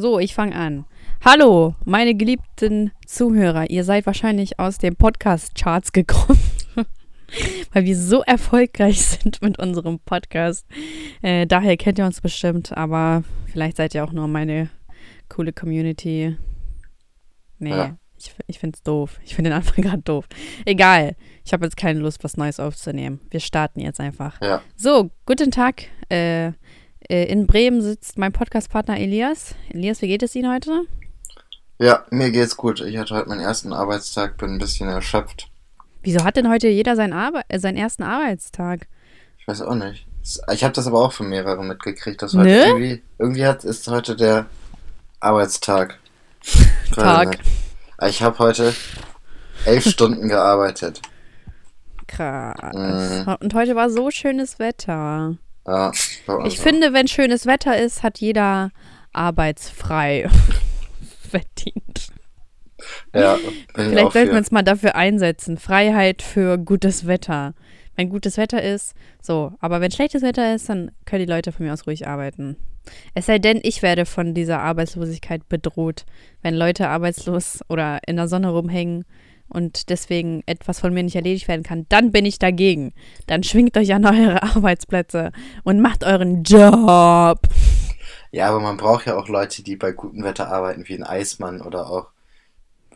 So, ich fange an. Hallo, meine geliebten Zuhörer. Ihr seid wahrscheinlich aus den Podcast-Charts gekommen, weil wir so erfolgreich sind mit unserem Podcast. Äh, daher kennt ihr uns bestimmt, aber vielleicht seid ihr auch nur meine coole Community. Nee, Ja. ich, ich finde es doof. Ich finde den Anfang gerade doof. Egal, ich habe jetzt keine Lust, was Neues aufzunehmen. Wir starten jetzt einfach. Ja, So, guten Tag. Äh, in Bremen sitzt mein Podcastpartner Elias. Elias, wie geht es Ihnen heute? ja, mir geht's gut. Ich hatte heute meinen ersten Arbeitstag, bin ein bisschen erschöpft. Wieso hat denn heute jeder seinen, Arbe äh, seinen ersten Arbeitstag? Ich weiß auch nicht. Ich habe das aber auch von mehreren mitgekriegt, dass heute Ne? irgendwie, irgendwie hat, ist heute der Arbeitstag. Tag. nicht. Ich habe heute elf Stunden gearbeitet. Krass. Mhm. Und heute war so schönes Wetter. Ja, Ich finde, wenn schönes Wetter ist, hat jeder arbeitsfrei verdient. Ja, Vielleicht sollten wir uns mal dafür einsetzen. Freiheit für gutes Wetter. Wenn gutes Wetter ist, so. Aber wenn schlechtes Wetter ist, dann können die Leute von mir aus ruhig arbeiten. Es sei denn, ich werde von dieser Arbeitslosigkeit bedroht. Wenn Leute arbeitslos oder in der Sonne rumhängen und deswegen etwas von mir nicht erledigt werden kann, dann bin ich dagegen. Dann schwingt euch an eure Arbeitsplätze und macht euren Job. Ja, aber man braucht ja auch Leute, die bei gutem Wetter arbeiten, wie ein Eismann oder auch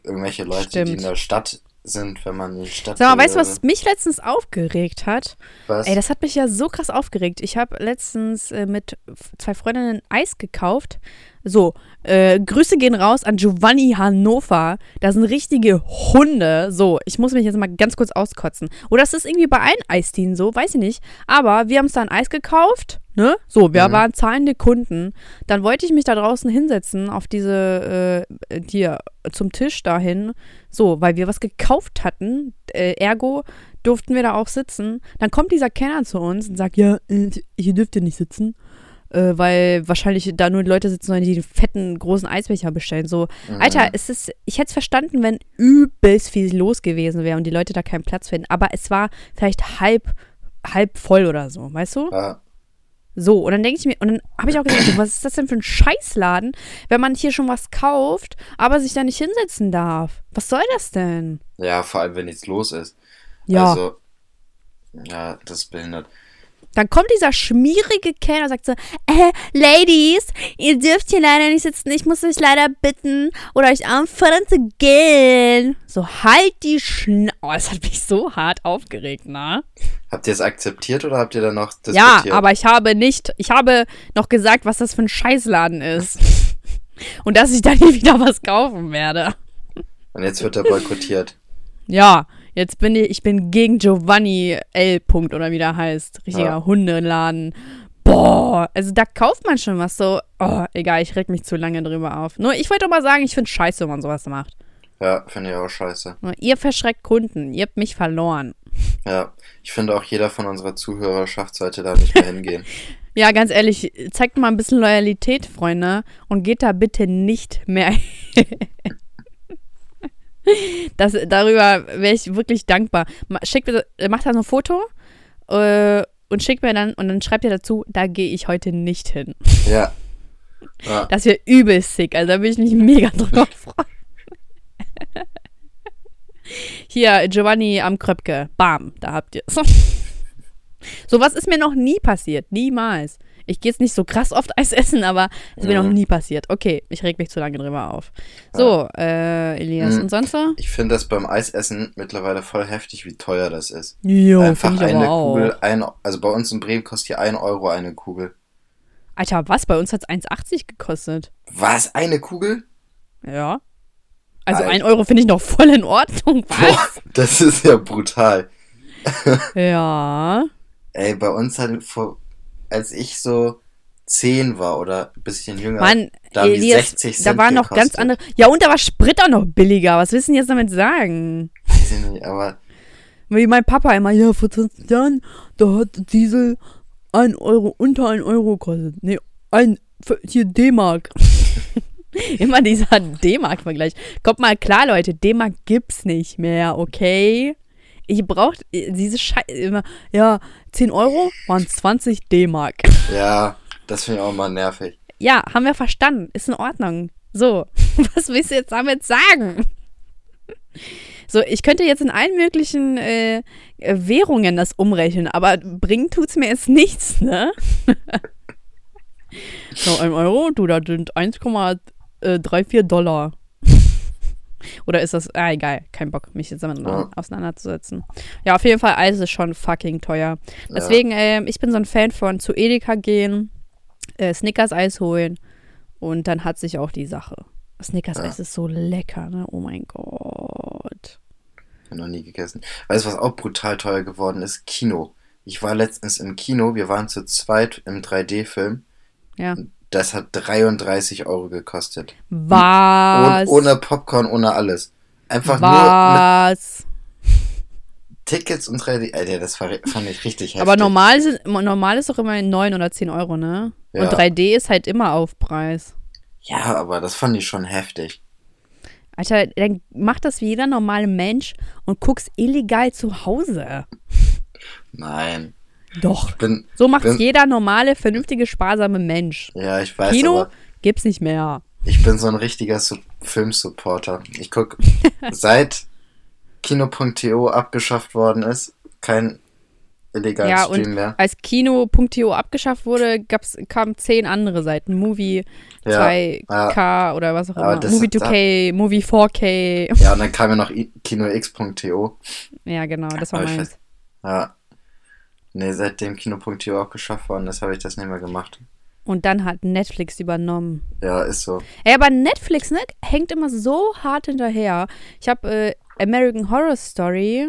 irgendwelche Leute, die Stimmt. in der Stadt sind, wenn man in die Stadt Sag mal, weißt du, was mich letztens aufgeregt hat? was? Ey, das hat mich ja so krass aufgeregt. Ich habe letztens äh, mit zwei Freundinnen Eis gekauft. So, äh, Grüße gehen raus an Giovanni Hannover. Da sind richtige Hunde. So, ich muss mich jetzt mal ganz kurz auskotzen. Oder ist das irgendwie bei allen Eisdienen so? Weiß ich nicht. Aber wir haben uns da ein Eis gekauft. Ne? So, wir Mhm. waren zahlende Kunden. Dann wollte ich mich da draußen hinsetzen auf diese, äh, hier, zum Tisch dahin. So, weil wir was gekauft hatten. Äh, ergo durften wir da auch sitzen. Dann kommt dieser Kenner zu uns und sagt, ja, äh, hier dürft ihr nicht sitzen. Äh, weil wahrscheinlich da nur Leute sitzen sollen, die den fetten, großen Eisbecher bestellen. So, Mhm. Alter, es ist, ich hätte es verstanden, wenn übelst viel los gewesen wäre und die Leute da keinen Platz finden. Aber es war vielleicht halb, halb voll oder so, weißt du? Ja, So, und dann denke ich mir, und dann habe ich auch gedacht, so, was ist das denn für ein Scheißladen, wenn man hier schon was kauft, aber sich da nicht hinsetzen darf? Was soll das denn? ja, vor allem, wenn nichts los ist. Ja. Also, ja, das ist behindert. Dann kommt dieser schmierige Kellner und sagt so, äh, Ladies, ihr dürft hier leider nicht sitzen, ich muss euch leider bitten oder euch auffordern zu gehen. So, halt die Schn... Oh, das hat mich so hart aufgeregt, ne? Habt ihr es akzeptiert oder habt ihr dann noch Ja, diskutiert? aber ich habe nicht, ich habe noch gesagt, was das für ein Scheißladen ist. und dass ich da nie wieder was kaufen werde. Und jetzt wird er boykottiert. Ja, jetzt bin ich, ich bin gegen Giovanni L. Punkt oder wie der heißt. Richtiger Ja. Hundeladen. Boah, also da kauft man schon was so. Oh, egal, ich reg mich zu lange drüber auf. Nur, ich wollte doch mal sagen, ich finde scheiße, wenn man sowas macht. Ja, finde ich auch scheiße. Nur, ihr verschreckt Kunden, ihr habt mich verloren. Ja, ich finde auch jeder von unserer Zuhörerschaft sollte da nicht mehr hingehen. Ja, ganz ehrlich, zeigt mal ein bisschen Loyalität, Freunde, und geht da bitte nicht mehr. das, darüber wäre ich wirklich dankbar. Schickt äh, macht da so ein Foto äh, und schickt mir dann, und dann schreibt ihr dazu, da gehe ich heute nicht hin. Ja. ja. Das wäre übel sick, also da würde ich mich mega drüber freuen. Hier, Giovanni am Kröpke. Bam, da habt ihr es. So was ist mir noch nie passiert. Niemals. Ich gehe jetzt nicht so krass oft Eis essen, aber es ist mir Mhm. noch nie passiert. Okay, ich reg mich zu lange drüber auf. So, äh, Elias, Mhm. und sonst so? Ich finde das beim Eisessen mittlerweile voll heftig, wie teuer das ist. Jo, Einfach eine. Kugel, ein, also bei uns in Bremen kostet hier 1 Euro eine Kugel. Alter, was? Bei uns hat es 1,80 gekostet. Was? Eine Kugel? Ja. Also Alter. ein Euro finde ich noch voll in Ordnung. Was? Boah, das ist ja brutal. Ja. Ey, bei uns hat vor, als ich so 10 war oder ein bisschen jünger, Mann, da Elias, 60 da Cent waren noch ganz gekostet. andere. Ja, und da war Sprit auch noch billiger. Was willst du denn jetzt damit sagen? Weiß ich nicht, aber Wie mein Papa immer, ja, vor 20 Jahren, da hat Diesel 1 Euro, unter 1 Euro gekostet. Nee, ein, hier D-Mark. immer dieser D-Mark-Vergleich. Kommt mal klar, Leute, D-Mark gibt's nicht mehr, okay? Ich brauch diese Scheiße immer, ja, 10 Euro waren 20 D-Mark. ja, das finde ich auch mal nervig. Ja, haben wir verstanden. Ist in Ordnung. So, was willst du jetzt damit sagen? So, ich könnte jetzt in allen möglichen äh, Währungen das umrechnen, aber bringen tut's mir jetzt nichts, ne? so, ein Euro, du, das sind 1,34 Dollar. Oder ist das, ah, egal, kein Bock, mich jetzt damit Ja. auseinanderzusetzen. Ja, auf jeden Fall, Eis ist schon fucking teuer. Deswegen, ähm, ich bin so ein Fan von zu Edeka gehen, äh, Snickers-Eis holen und dann hat sich auch die Sache. Snickers-Eis ist so lecker, ne? Oh mein Gott. Hab noch nie gegessen. Weißt du, was auch brutal teuer geworden ist? Kino. Ich war letztens im Kino, wir waren zu zweit im 3D-Film. Ja. Das hat 33 Euro gekostet. Was? Und ohne Popcorn, ohne alles. Einfach nur Was? mit Tickets und 3D. Alter, das fand ich richtig heftig. Aber normal, sind, normal ist doch immer 9 oder 10 Euro, ne? Ja. Und 3D ist halt immer Aufpreis. Ja, aber das fand ich schon heftig. Alter, dann mach das wie jeder normale Mensch und guck's illegal zu Hause. Nein. Doch. Bin, So macht's bin, jeder normale, vernünftige, sparsame Mensch. ja, ich weiß, Kino aber gibt's nicht mehr. ich bin so ein richtiger Su Filmsupporter. Ich guck, seit Kino.to abgeschafft worden ist, kein illegaler Ja, Stream und mehr. als Kino.to abgeschafft wurde, gab's, kamen zehn andere Seiten. Movie Ja, 2K oder was auch immer. Movie 2K, Movie 4K. Ja, und dann kam ja noch KinoX.to. Ja, genau, das war Aber meins. weiß- Ja. Nee, seitdem Kino.to auch geschafft worden ist, habe ich das nicht mehr gemacht. Und dann hat Netflix übernommen. Ja, ist so. Ey, aber Netflix, ne, hängt immer so hart hinterher. Ich habe äh, American Horror Story,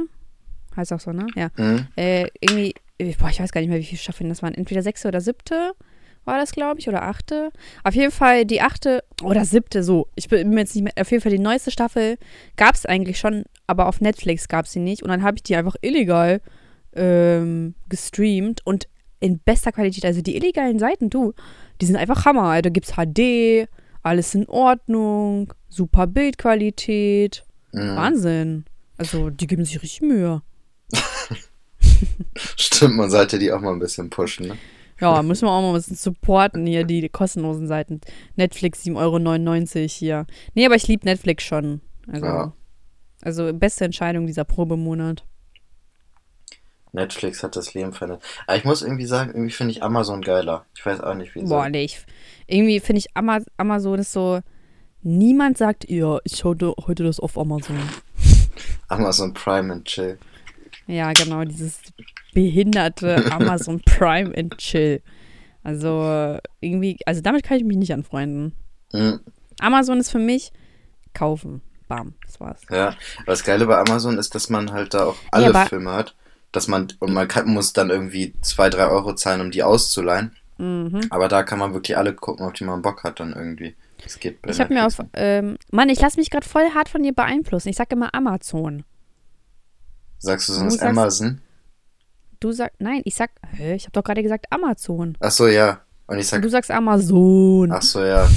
heißt auch so, ne? Ja. Mhm. Äh, irgendwie, äh, boah, ich weiß gar nicht mehr, wie viele Staffeln das waren. Entweder sechste oder siebte war das, glaube ich, oder achte. Auf jeden Fall die achte oder siebte, so. Ich bin mir jetzt nicht mehr, auf jeden Fall die neueste Staffel gab es eigentlich schon, aber auf Netflix gab es sie nicht. Und dann habe ich die einfach illegal ähm, gestreamt und in bester Qualität. Also die illegalen Seiten, du, die sind einfach Hammer. Da gibt's HD, alles in Ordnung, super Bildqualität. Mhm. Wahnsinn. Also, die geben sich richtig Mühe. Stimmt, man sollte die auch mal ein bisschen pushen, ne? Ja, müssen wir auch mal ein bisschen supporten hier, die kostenlosen Seiten. Netflix 7,99 Euro hier. Nee, aber ich liebe Netflix schon. Also, Ja. also beste Entscheidung dieser Probemonat. Netflix hat das Leben verändert. Aber ich muss irgendwie sagen, irgendwie finde ich Amazon geiler. Ich weiß auch nicht, wieso. Boah, nee, ich, irgendwie finde ich Ama Amazon ist so, niemand sagt, ja, ich schaue heute das auf Amazon. Amazon Prime and Chill. Ja, genau, dieses behinderte Amazon Prime and Chill. Also, irgendwie, also damit kann ich mich nicht anfreunden. Mhm. Amazon ist für mich kaufen. Bam, das war's. Ja, aber das Geile bei Amazon ist, dass man halt da auch alle aber- Filme hat. Dass man, und man kann, muss dann irgendwie zwei, drei Euro zahlen, um die auszuleihen. Mhm. Aber da kann man wirklich alle gucken, auf die man Bock hat dann irgendwie. Das geht bei Ich habe mir auf, ähm, Mann, ich lasse mich gerade voll hart von dir beeinflussen. Ich sage immer Amazon. Sagst du Du sonst sagst- Amazon? Du sagst, nein, ich sag, hä, ich habe doch gerade gesagt Amazon. Ach so, ja. Und ich Und sag, du sagst Amazon. ach so, ja.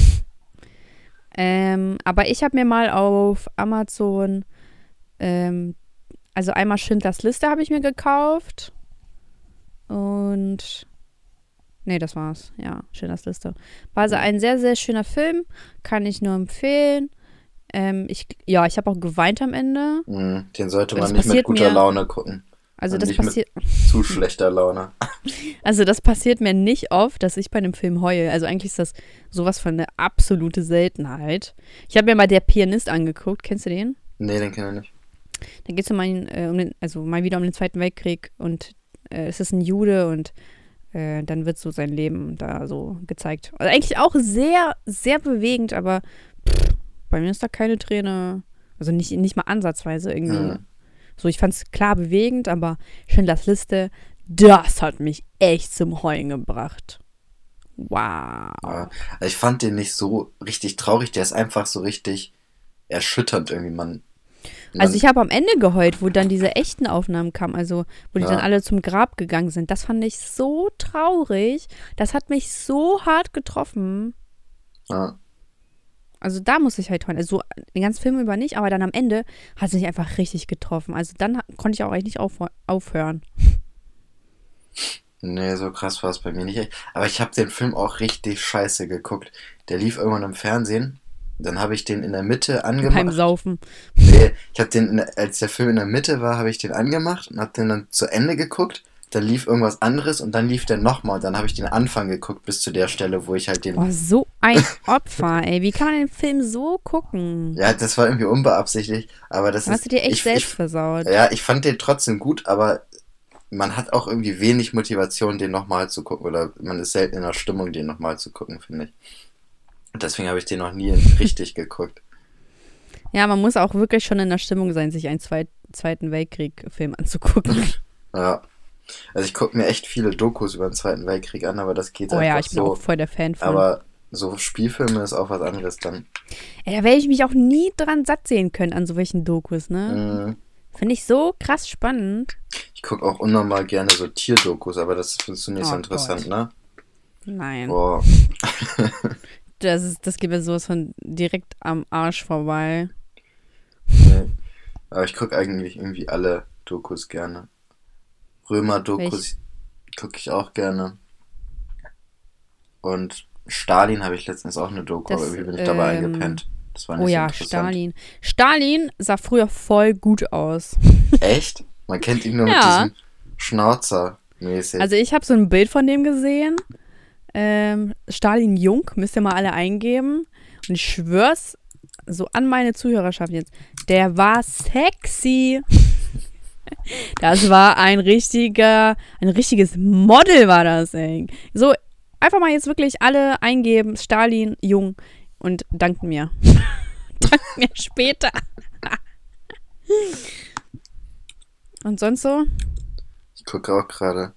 Ähm, aber ich habe mir mal auf Amazon, ähm, also einmal Schindlers Liste habe ich mir gekauft. Und, nee, das war's. Ja, Schindlers Liste. War also ein sehr, sehr schöner Film. Kann ich nur empfehlen. Ähm, ich, ja, ich habe auch geweint am Ende. Mhm, Den sollte Das man nicht mit guter mir- Laune gucken. Also Und das passiert, Zu schlechter Laune. also das passiert mir nicht oft, dass ich bei einem Film heule. Also eigentlich ist das sowas von eine absolute Seltenheit. Ich habe mir mal der Pianist angeguckt. Kennst du den? Nee, den kenn ich nicht. Da geht es um, einen, äh, um den, also mal wieder um den Zweiten Weltkrieg und äh, es ist ein Jude und äh, dann wird so sein Leben da so gezeigt. Also eigentlich auch sehr, sehr bewegend, aber pff, bei mir ist da keine Träne. Also nicht, nicht mal ansatzweise irgendwie. Mhm. So, ich fand es klar bewegend, aber Schindlers Liste, das hat mich echt zum Heulen gebracht. Wow. Ja. Also Ich fand den nicht so richtig traurig. Der ist einfach so richtig erschütternd irgendwie. Man Also ich habe am Ende geheult, wo dann diese echten Aufnahmen kamen, also wo die Ja. dann alle zum Grab gegangen sind. Das fand ich so traurig. Das hat mich so hart getroffen. ja. Also da muss ich halt heulen. Also den ganzen Film über nicht, aber dann am Ende hat es mich einfach richtig getroffen. Also dann konnte ich auch eigentlich nicht aufhö- aufhören. Nee, so krass war es bei mir nicht. Aber ich habe den Film auch richtig scheiße geguckt. Der lief irgendwann im Fernsehen. Dann habe ich den in der Mitte angemacht. Beim Saufen. Nee, ich habe den, der- als der Film in der Mitte war, habe ich den angemacht und habe den dann zu Ende geguckt. Dann lief irgendwas anderes und dann lief der nochmal. Dann habe ich den Anfang geguckt bis zu der Stelle, wo ich halt den. Boah, so ein Opfer, ey. Wie kann man den Film so gucken? Ja, das war irgendwie unbeabsichtigt, aber das Hast ist. du dir echt ich, selbst ich, versaut. Ja, ich fand den trotzdem gut, aber man hat auch irgendwie wenig Motivation, den nochmal zu gucken. Oder man ist selten in der Stimmung, den nochmal zu gucken, finde ich. Und deswegen habe ich den noch nie richtig geguckt. Ja, man muss auch wirklich schon in der Stimmung sein, sich einen Zweit Zweiten Weltkrieg-Film anzugucken. Ja. Also ich gucke mir echt viele Dokus über den Zweiten Weltkrieg an, aber das geht oh ja, einfach ich bin so. auch voll der Fan von. Aber so Spielfilme ist auch was anderes dann. Ey, da werde ich mich auch nie dran satt sehen können an so welchen Dokus, ne? Mhm. Finde ich so krass spannend. Ich gucke auch unnormal gerne so Tierdokus, aber das findest du nicht so Oh interessant, ne? Nein. Boah. Das, ist, das geht mir sowas von direkt am Arsch vorbei. Nee. Aber ich gucke eigentlich irgendwie alle Dokus gerne. Römer-Dokus gucke ich auch gerne. Und Stalin habe ich letztens auch eine Doku, Das, aber irgendwie bin ich dabei ähm, eingepenne. Das war nicht Oh ja. Stalin. Stalin sah früher voll gut aus. Echt? Man kennt ihn nur Ja. mit diesem Schnauzer mäßig. Also ich habe so ein Bild von dem gesehen. Ähm, Stalin Jung, müsst ihr mal alle eingeben. Und ich schwör's so an meine Zuhörerschaft jetzt. Der war sexy. Das war ein richtiger, ein richtiges Model war das, ey. So, einfach mal jetzt wirklich alle eingeben, Stalin Jung und danken mir. danken mir später. und sonst so? ich gucke auch gerade.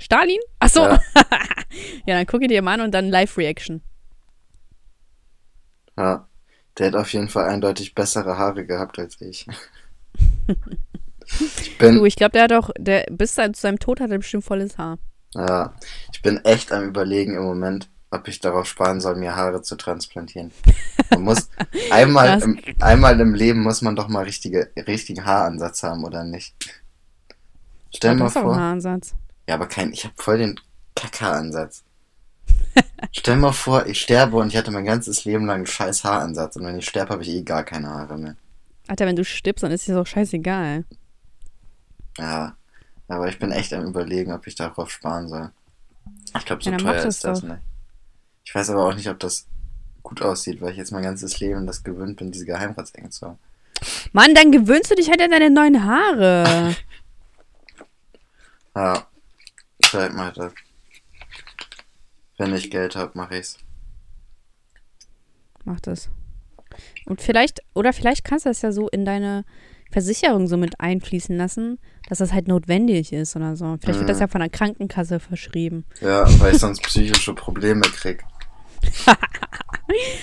Stalin? Achso. Ja. Ja. dann gucke dir mal an und dann Live-Reaction. Ja. Der hat auf jeden Fall eindeutig bessere Haare gehabt als ich. ich Du, bin, ich glaube, der hat auch, der bis zu seinem Tod hat er bestimmt volles Haar. ja, ich bin echt am überlegen im Moment, ob ich darauf sparen soll, mir Haare zu transplantieren. Man muss einmal im, einmal im Leben muss man doch mal richtige, richtigen Haaransatz haben, oder nicht? Stell du mal vor. Haaransatz. Ja, aber kein, ich habe voll den Kaka-Ansatz. Stell mal vor, ich sterbe und ich hatte mein ganzes Leben lang einen scheiß Haaransatz und wenn ich sterbe, habe ich eh gar keine Haare mehr. Alter, wenn du stirbst, dann ist dir auch scheißegal. Ja, aber ich bin echt am überlegen, ob ich darauf sparen soll. Ich glaube, so Ja, teuer ist das doch. nicht. Ich weiß aber auch nicht, ob das gut aussieht, weil ich jetzt mein ganzes Leben das gewöhnt bin, diese Geheimratsecken zu haben. Mann, dann gewöhnst du dich halt an deine neuen Haare. Ja, vielleicht mal das. Wenn ich Geld habe, mache ich's. Mach das. Und vielleicht, oder vielleicht kannst du das ja so in deine Versicherung so mit einfließen lassen, dass das halt notwendig ist oder so. Vielleicht wird das Mhm. ja von der Krankenkasse verschrieben. Ja, weil ich sonst psychische Probleme krieg.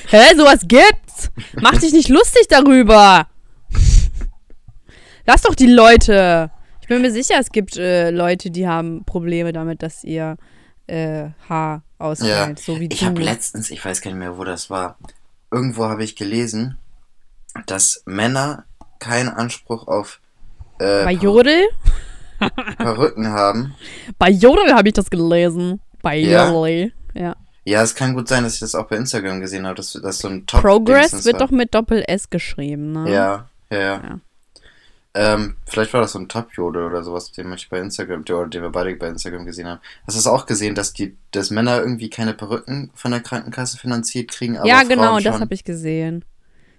Hä, sowas gibt's? Mach dich nicht lustig darüber. Lass doch die Leute. Ich bin mir sicher, es gibt äh, Leute, die haben Probleme damit, dass ihr äh, Haar ausfällt, so wie Ich habe letztens, ich weiß gar nicht mehr, wo das war, irgendwo habe ich gelesen, dass Männer keinen Anspruch auf äh, Bei Jodel? Perücken haben. Bei Jodel habe ich das gelesen. Bei Ja? Jodel. Ja. Ja, es kann gut sein, dass ich das auch bei Instagram gesehen habe, dass das so ein top Progress wird doch mit Doppel-S geschrieben, ne? Ja, ja, ja. Ja. Ähm, vielleicht war das so ein Top-Jodel oder sowas, den ich bei Instagram, der- oder den wir beide bei Instagram gesehen haben. Hast du es auch gesehen, dass die, dass Männer irgendwie keine Perücken von der Krankenkasse finanziert kriegen, ja, Frauen genau, das schon? habe ich gesehen.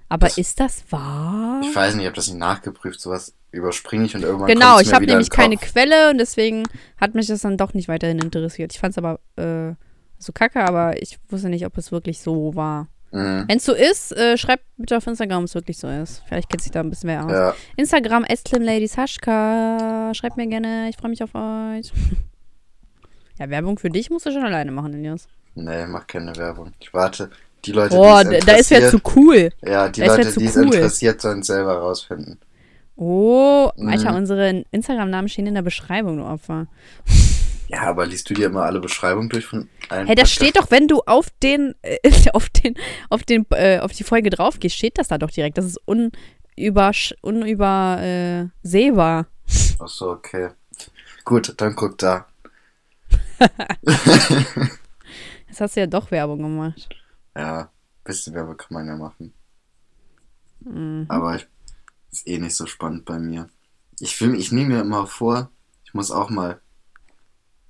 Aber Das- ist das wahr? Ich weiß nicht, ich habe das nicht nachgeprüft, sowas überspringe ich und irgendwann Genau, ich habe nämlich keine. Quelle und deswegen hat mich das dann doch nicht weiterhin interessiert. Ich fand es aber äh, so kacke, aber ich wusste nicht, ob es wirklich so war. Mhm. Wenn es so ist, äh, schreibt bitte auf Instagram, ob es wirklich so ist. Vielleicht kennt sich da ein bisschen mehr aus. Ja, Instagram Haschka. Schreibt mir gerne, ich freue mich auf euch. ja, Werbung für dich musst du schon alleine machen, Elias. nee, mach keine Werbung. Ich warte. Die Leute, Boah, die da ist wer zu cool. Ja, die da Leute, die es cool. interessiert, sollen es selber rausfinden. Oh, Mhm. Alter, unsere Instagram-Namen stehen in der Beschreibung, du Opfer. Ja, aber liest du dir immer alle Beschreibungen durch von allen Hey, das Podcasts? steht doch, wenn du auf den, äh, auf den, auf den, äh, auf die Folge drauf gehst, steht das da doch direkt. Das ist unüber, unübersehbar. Äh. Ach so, okay. Gut, dann guck da. Jetzt hast du ja doch Werbung gemacht. Ja, bisschen Werbung kann man ja machen. Mhm. Aber ich, ist eh nicht so spannend bei mir. Ich, ich nehme mir immer vor, ich muss auch mal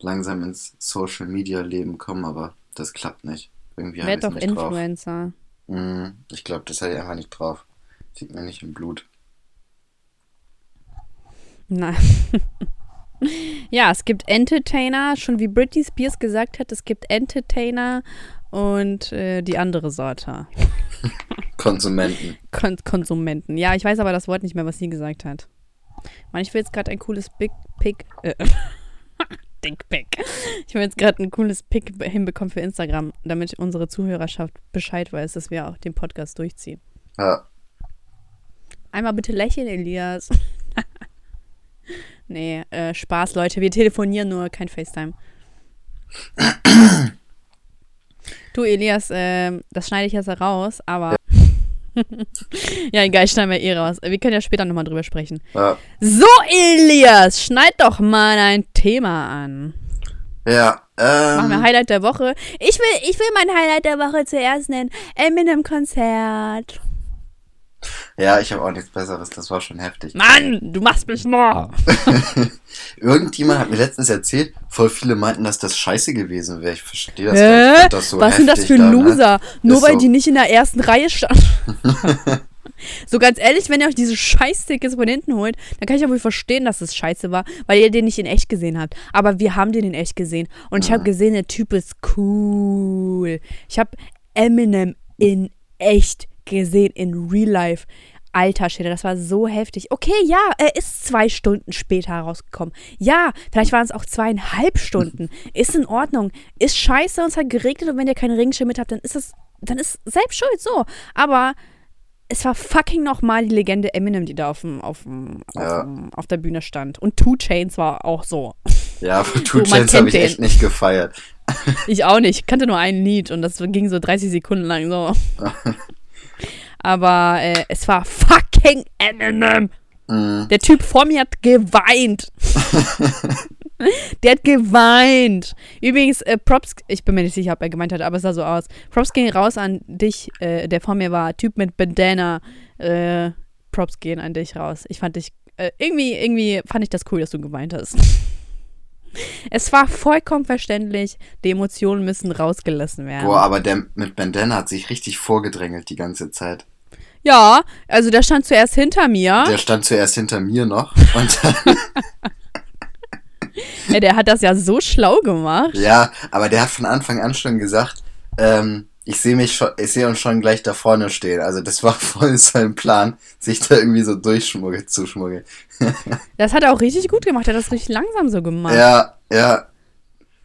langsam ins Social Media Leben kommen, aber das klappt nicht. Irgendwie Werd doch nicht drauf. Influencer. Mm, Ich glaube, das habe ich einfach nicht drauf. Sieht mir nicht im Blut. Nein. ja, es gibt Entertainer, schon wie Britney Spears gesagt hat, es gibt Entertainer und äh, die andere Sorte. Konsumenten. Kon Konsumenten. Ja, ich weiß aber das Wort nicht mehr, was sie gesagt hat. Mann, ich will jetzt gerade ein cooles Big Pick. Äh, Dick Pick. Ich will jetzt gerade ein cooles Pick hinbekommen für Instagram, damit unsere Zuhörerschaft Bescheid weiß, dass wir auch den Podcast durchziehen. Ja, Einmal bitte lächeln, Elias. nee, äh, Spaß, Leute. Wir telefonieren nur, kein FaceTime. du, Elias, ähm, das schneide ich jetzt raus, aber. ja, egal, ich schneide mal eh raus. Wir können ja später nochmal drüber sprechen. ja. So, Elias, schneid doch mal ein Thema an. Ja, Machen wir ähm, Highlight der Woche. Ich will, ich will mein Highlight der Woche zuerst nennen. Eminem-Konzert. Ja, ich habe auch nichts Besseres, das war schon heftig. Mann, du machst mich noch. Irgendjemand hat mir letztens erzählt, voll viele meinten, dass das scheiße gewesen wäre. Ich verstehe das Hä? nicht. Das so Was sind das für da, ne? Loser? Nur Ist weil so. die nicht in der ersten Reihe standen. so ganz ehrlich, wenn ihr euch diese Scheiß-Tickets von hinten holt, dann kann ich ja wohl verstehen, dass es scheiße war, weil ihr den nicht in echt gesehen habt. Aber wir haben den in echt gesehen. Und ich habe gesehen, der Typ ist cool. Ich habe Eminem in echt gesehen, in real life. Alter Schäde, das war so heftig. Okay, ja, er ist zwei Stunden später rausgekommen. Ja, vielleicht waren es auch zweieinhalb Stunden. Ist in Ordnung. Ist scheiße und es hat geregnet und wenn ihr keinen Regenschirm mit habt, dann ist das, dann ist selbst schuld so. Aber es war fucking nochmal die Legende Eminem, die da auf, dem, auf, dem, auf, Ja. dem, auf der Bühne stand. Und Two Chains war auch so. Ja, So, Two man Chains habe ich echt nicht gefeiert. Ich auch nicht. Ich kannte nur ein Lied und das ging so 30 Sekunden lang so. Aber äh, es war fucking Eminem. Mm, Der Typ vor mir hat geweint. Der hat geweint. Übrigens, äh, Props, ich bin mir nicht sicher, ob er gemeint hat, aber es sah so aus. Props gehen raus an dich, äh, der vor mir war. Typ mit Bandana. Äh, Props gehen an dich raus. Ich fand dich, äh, irgendwie, irgendwie fand ich das cool, dass du geweint hast. Es war vollkommen verständlich, die Emotionen müssen rausgelassen werden. Boah, aber der mit Bandana hat sich richtig vorgedrängelt die ganze Zeit. Ja, also der stand zuerst hinter mir. Der stand zuerst hinter mir noch und dann, Ja, der hat das ja so schlau gemacht. ja, aber der hat von Anfang an schon gesagt, ähm, ich sehe mich schon, ich sehe uns schon gleich da vorne stehen. Also das war voll sein Plan, sich da irgendwie so durchschmuggeln, zu schmuggeln. Das hat er auch richtig gut gemacht. Er hat das richtig langsam so gemacht. Ja, ja,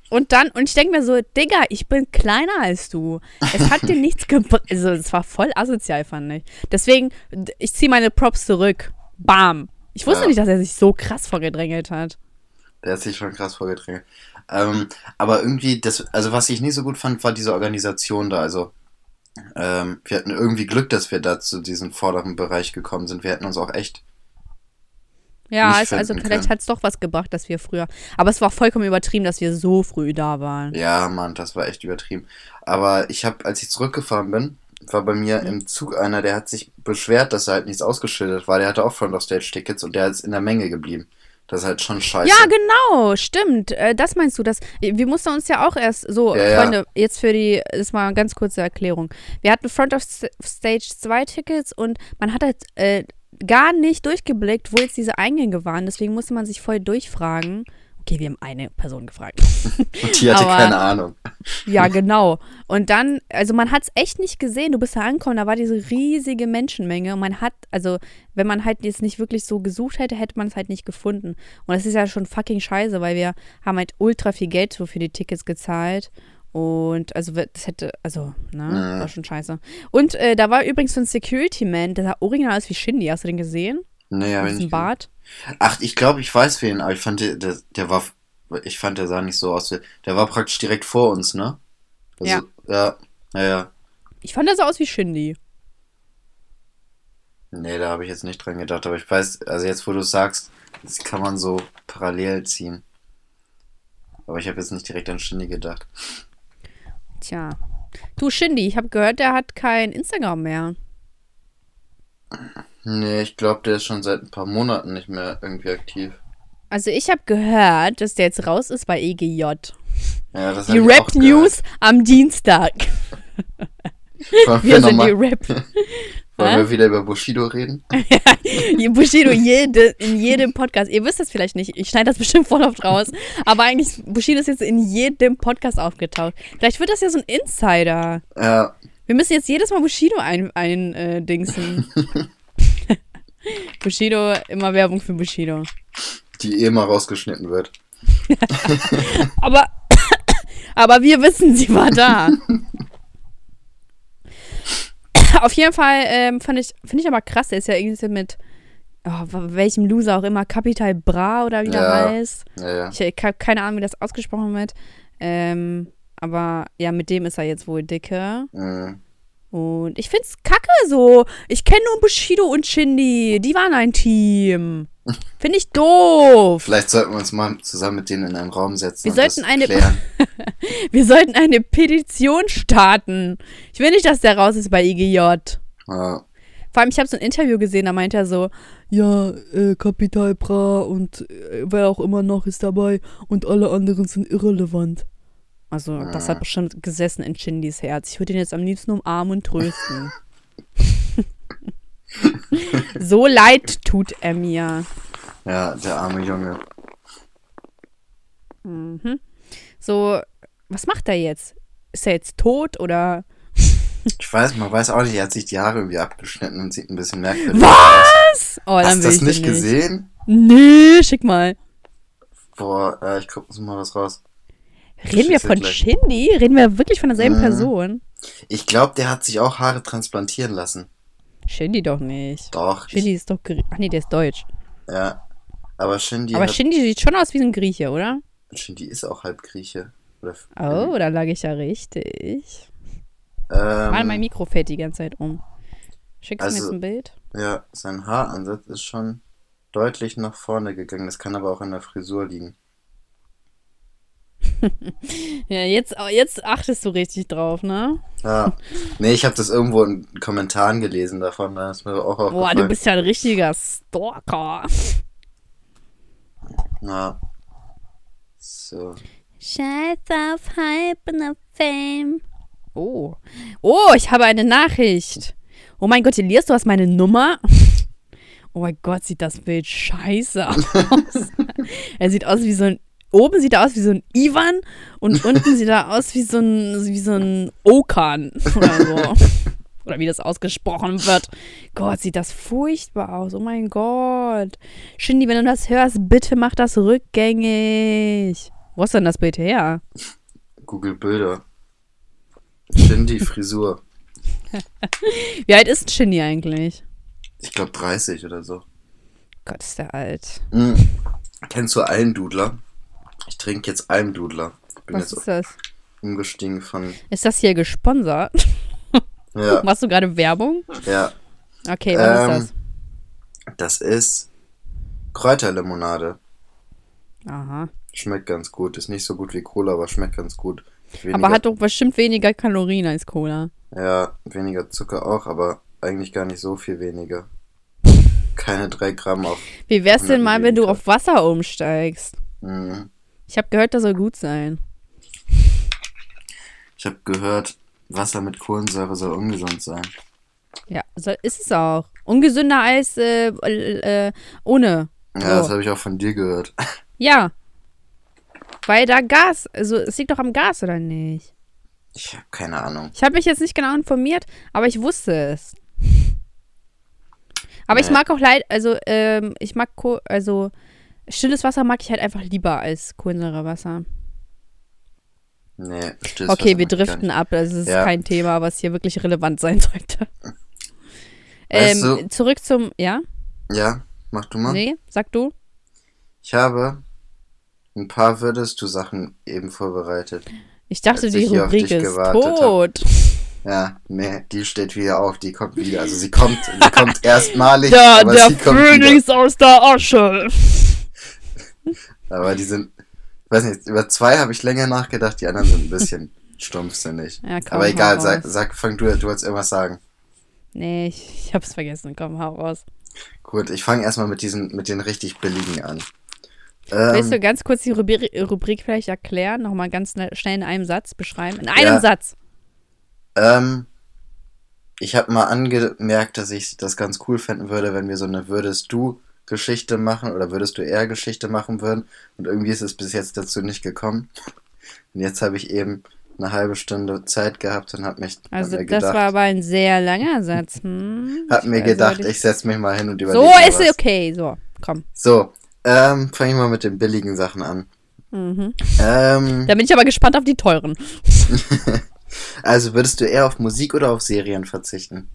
Und dann, und ich denke mir so, Digga, ich bin kleiner als du. Es hat dir nichts gebracht. Also, es war voll asozial, fand ich. Deswegen, ich ziehe meine Props zurück. Bam. Ich wusste Ja. nicht, dass er sich so krass vorgedrängelt hat. der hat sich schon krass vorgedrängelt. Ähm, aber irgendwie, das, also was ich nicht so gut fand, war diese Organisation da. Also ähm, wir hatten irgendwie Glück, dass wir da zu diesem vorderen Bereich gekommen sind. Wir hätten uns auch echt Ja, also finden vielleicht hat es doch was gebracht, dass wir früher. Aber es war vollkommen übertrieben, dass wir so früh da waren. Ja, Mann, das war echt übertrieben. Aber ich habe, als ich zurückgefahren bin, war bei mir im Zug einer, der hat sich beschwert, dass da halt nichts ausgeschildert war. Der hatte auch Front of Stage Tickets und der ist in der Menge geblieben. Das ist halt schon scheiße. Ja, genau, stimmt. Äh, das meinst du. Das, wir mussten uns ja auch erst so, Ja, ja. Freunde, jetzt für die, das ist mal eine ganz kurze Erklärung. Wir hatten Front of Stage zwei Tickets und man hat halt äh, gar nicht durchgeblickt, wo jetzt diese Eingänge waren. Deswegen musste man sich voll durchfragen. Okay, wir haben eine Person gefragt. Und die hatte Aber- keine Ahnung. Ja, genau. Und dann, also man hat es echt nicht gesehen. Du bist da angekommen, da war diese riesige Menschenmenge und man hat, also wenn man halt jetzt nicht wirklich so gesucht hätte, hätte man es halt nicht gefunden. Und das ist ja schon fucking scheiße, weil wir haben halt ultra viel Geld so für die Tickets gezahlt. Und also das hätte, also, ne, war schon scheiße. Und äh, da war übrigens so ein Security Man, der sah original aus wie Shindy. Hast du den gesehen? Nee, ich diesem nicht. Bart. Ach, ich glaube, ich weiß wen, aber ich fand, der, der, war, ich fand, der sah nicht so aus. Der war praktisch direkt vor uns, ne? Also, Ja. Ja, ja, ja. Ich fand, der sah aus wie Shindy. Nee, da habe ich jetzt nicht dran gedacht, aber ich weiß, also jetzt, wo du es sagst, das kann man so parallel ziehen. Aber ich habe jetzt nicht direkt an Shindy gedacht. Tja. Du, Shindy, ich habe gehört, der hat kein Instagram mehr. Nee, ich glaube, der ist schon seit ein paar Monaten nicht mehr irgendwie aktiv. Also ich habe gehört, dass der jetzt raus ist bei EGJ. Ja, das Die Rap News am Dienstag. Wir wir, sind die Rap. wollen wir wieder über Bushido reden? Bushido jede, in jedem Podcast. Ihr wisst das vielleicht nicht. Ich schneide das bestimmt voll oft raus. Aber eigentlich, Bushido ist jetzt in jedem Podcast aufgetaucht. Vielleicht wird das ja so ein Insider. Ja, Wir müssen jetzt jedes Mal Bushido ein, ein äh, dingsen. Bushido, immer Werbung für Bushido. die eh mal rausgeschnitten wird. Aber, aber wir wissen, sie war da. Auf jeden Fall ähm, fand ich, finde ich aber krass, der ist ja irgendwie mit oh, welchem Loser auch immer, Capital Bra oder wie der Ja. heißt. Ja, ja. Ich habe keine Ahnung, wie das ausgesprochen wird. Ähm, aber ja, mit dem ist er jetzt wohl dicke. Mhm. Und ich find's kacke so. Ich kenne nur Bushido und Shindy. Die waren ein Team. Finde ich doof. Vielleicht sollten wir uns mal zusammen mit denen in einen Raum setzen. Wir und sollten eine-. Wir sollten eine Petition starten. Ich will nicht, dass der raus ist bei IGJ. Ja. Vor allem, ich habe so ein Interview gesehen, da meint er so, ja, äh, Capital Bra und äh, wer auch immer noch ist dabei und alle anderen sind irrelevant. Also, das hat bestimmt gesessen in Shindys Herz. Ich würde ihn jetzt am liebsten umarmen und trösten. so leid tut er mir. ja, der arme Junge. Mhm. So, was macht er jetzt? Ist er jetzt tot oder? Ich weiß, man weiß auch nicht, er hat sich die Haare irgendwie abgeschnitten und sieht ein bisschen merkwürdig aus. Was? Oh, dann Hast du das ich den nicht gesehen? Nee, schick mal. Boah, äh, ich guck uns mal was raus. Reden wir von gleich. Shindy? Reden wir wirklich von derselben Mhm. Person? Ich glaube, der hat sich auch Haare transplantieren lassen. Shindy doch nicht. Doch. Shindy ist doch. Ach nee, der ist deutsch. Ja. Aber Shindy, Aber Shindy sieht schon aus wie so ein Grieche, oder? Shindy ist auch halb Grieche. Oder, Oh, da lag ich ja richtig. ähm, Mal mein Mikro fällt die ganze Zeit um. Schickst du mir also- jetzt ein Bild? Ja, sein Haaransatz ist schon deutlich nach vorne gegangen. Das kann aber auch an der Frisur liegen. Ja, jetzt, jetzt achtest du richtig drauf, ne? Ja. nee, ich habe das irgendwo in Kommentaren gelesen davon. Da ist mir auch Boah, du bist ja ein richtiger Stalker. Ja. So. Scheiß auf Hype und Fame. Oh. Oh, ich habe eine Nachricht. Oh mein Gott, Elias, du hast meine Nummer? Oh mein Gott, sieht das Bild scheiße aus. er sieht aus wie so ein. Oben sieht er aus wie so ein Ivan und unten sieht er aus wie so ein, wie so ein Okan oder so. Oder wie das ausgesprochen wird. Gott, sieht das furchtbar aus. Oh mein Gott. Shindy, wenn du das hörst, bitte mach das rückgängig. Wo ist denn das Bild her? Google Bilder. Shindy Frisur. Wie alt ist Shindy eigentlich? Ich glaube 30 oder so. Gott, ist der alt. Mhm. Kennst du Almdudler? Ich trinke jetzt Almdudler. Bin Was jetzt ist das? umgestiegen von. Ist das hier gesponsert? Ja, Machst du gerade Werbung? ja. Okay, was Ähm, ist Das ist Kräuterlimonade. das? Aha. Schmeckt ganz gut. Ist nicht so gut wie Cola, aber schmeckt ganz gut. Weniger, Aber hat doch bestimmt weniger Kalorien als Cola. Ja, weniger Zucker auch, aber eigentlich gar nicht so viel weniger. Keine drei Gramm auf. Wie wär's denn 100 mal, wenn du auf Wasser umsteigst? Mhm. Ich habe gehört, das soll gut sein. Ich habe gehört, Wasser mit Kohlensäure soll ungesund sein. Ja, soll, ist es auch. Ungesünder als äh, äh, ohne. Ja, So. das habe ich auch von dir gehört. Ja. Weil da Gas, also es liegt doch am Gas, oder nicht? Ich habe keine Ahnung. Ich habe mich jetzt nicht genau informiert, aber ich wusste es. Aber ich Nee. mag auch leid, also ähm, ich mag, also stilles Wasser mag ich halt einfach lieber als Kohlensäurewasser. Nee, stilles Okay, Wasser wir driften ab. Das ist Ja. kein Thema, was hier wirklich relevant sein sollte. Weißt ähm, du- zurück zum, ja? Ja, mach du mal. Nee, sag du. Ich habe ein paar würdest du Sachen eben vorbereitet. Ich dachte, die ich Rubrik ist hab. tot. Ja, nee, die steht wieder auf, die kommt wieder. Also sie kommt, sie kommt erstmalig, aber der sie kommt wieder. Phönix aus der Asche. Aber die sind, weiß nicht, über zwei habe ich länger nachgedacht, die anderen sind ein bisschen stumpfsinnig. Ja, komm, Aber egal, sag, sag, fang du, du wolltest irgendwas sagen. Nee, ich, ich hab's vergessen. Komm, hau raus. Gut, ich fange erstmal mit diesen, mit den richtig billigen an. Willst du Ähm, ganz kurz die Rubrik, Rubrik vielleicht erklären? Nochmal ganz schnell in einem Satz beschreiben? In einem Ja. Satz. ähm, ich habe mal angemerkt, dass ich das ganz cool fänden würde, wenn wir so eine Würdest du Geschichte machen oder würdest du eher Geschichte machen würden. Und irgendwie ist es bis jetzt dazu nicht gekommen. Und jetzt habe ich eben eine halbe Stunde Zeit gehabt und habe mich Also hab mir das gedacht, war aber ein sehr langer Satz. Hm? hab mir gedacht, ich setze mich mal hin und überlege So ist was. es okay. So, komm. So, ähm, fange ich mal mit den billigen Sachen an. Mhm. Ähm, Da bin ich aber gespannt auf die teuren. also würdest du eher auf Musik oder auf Serien verzichten?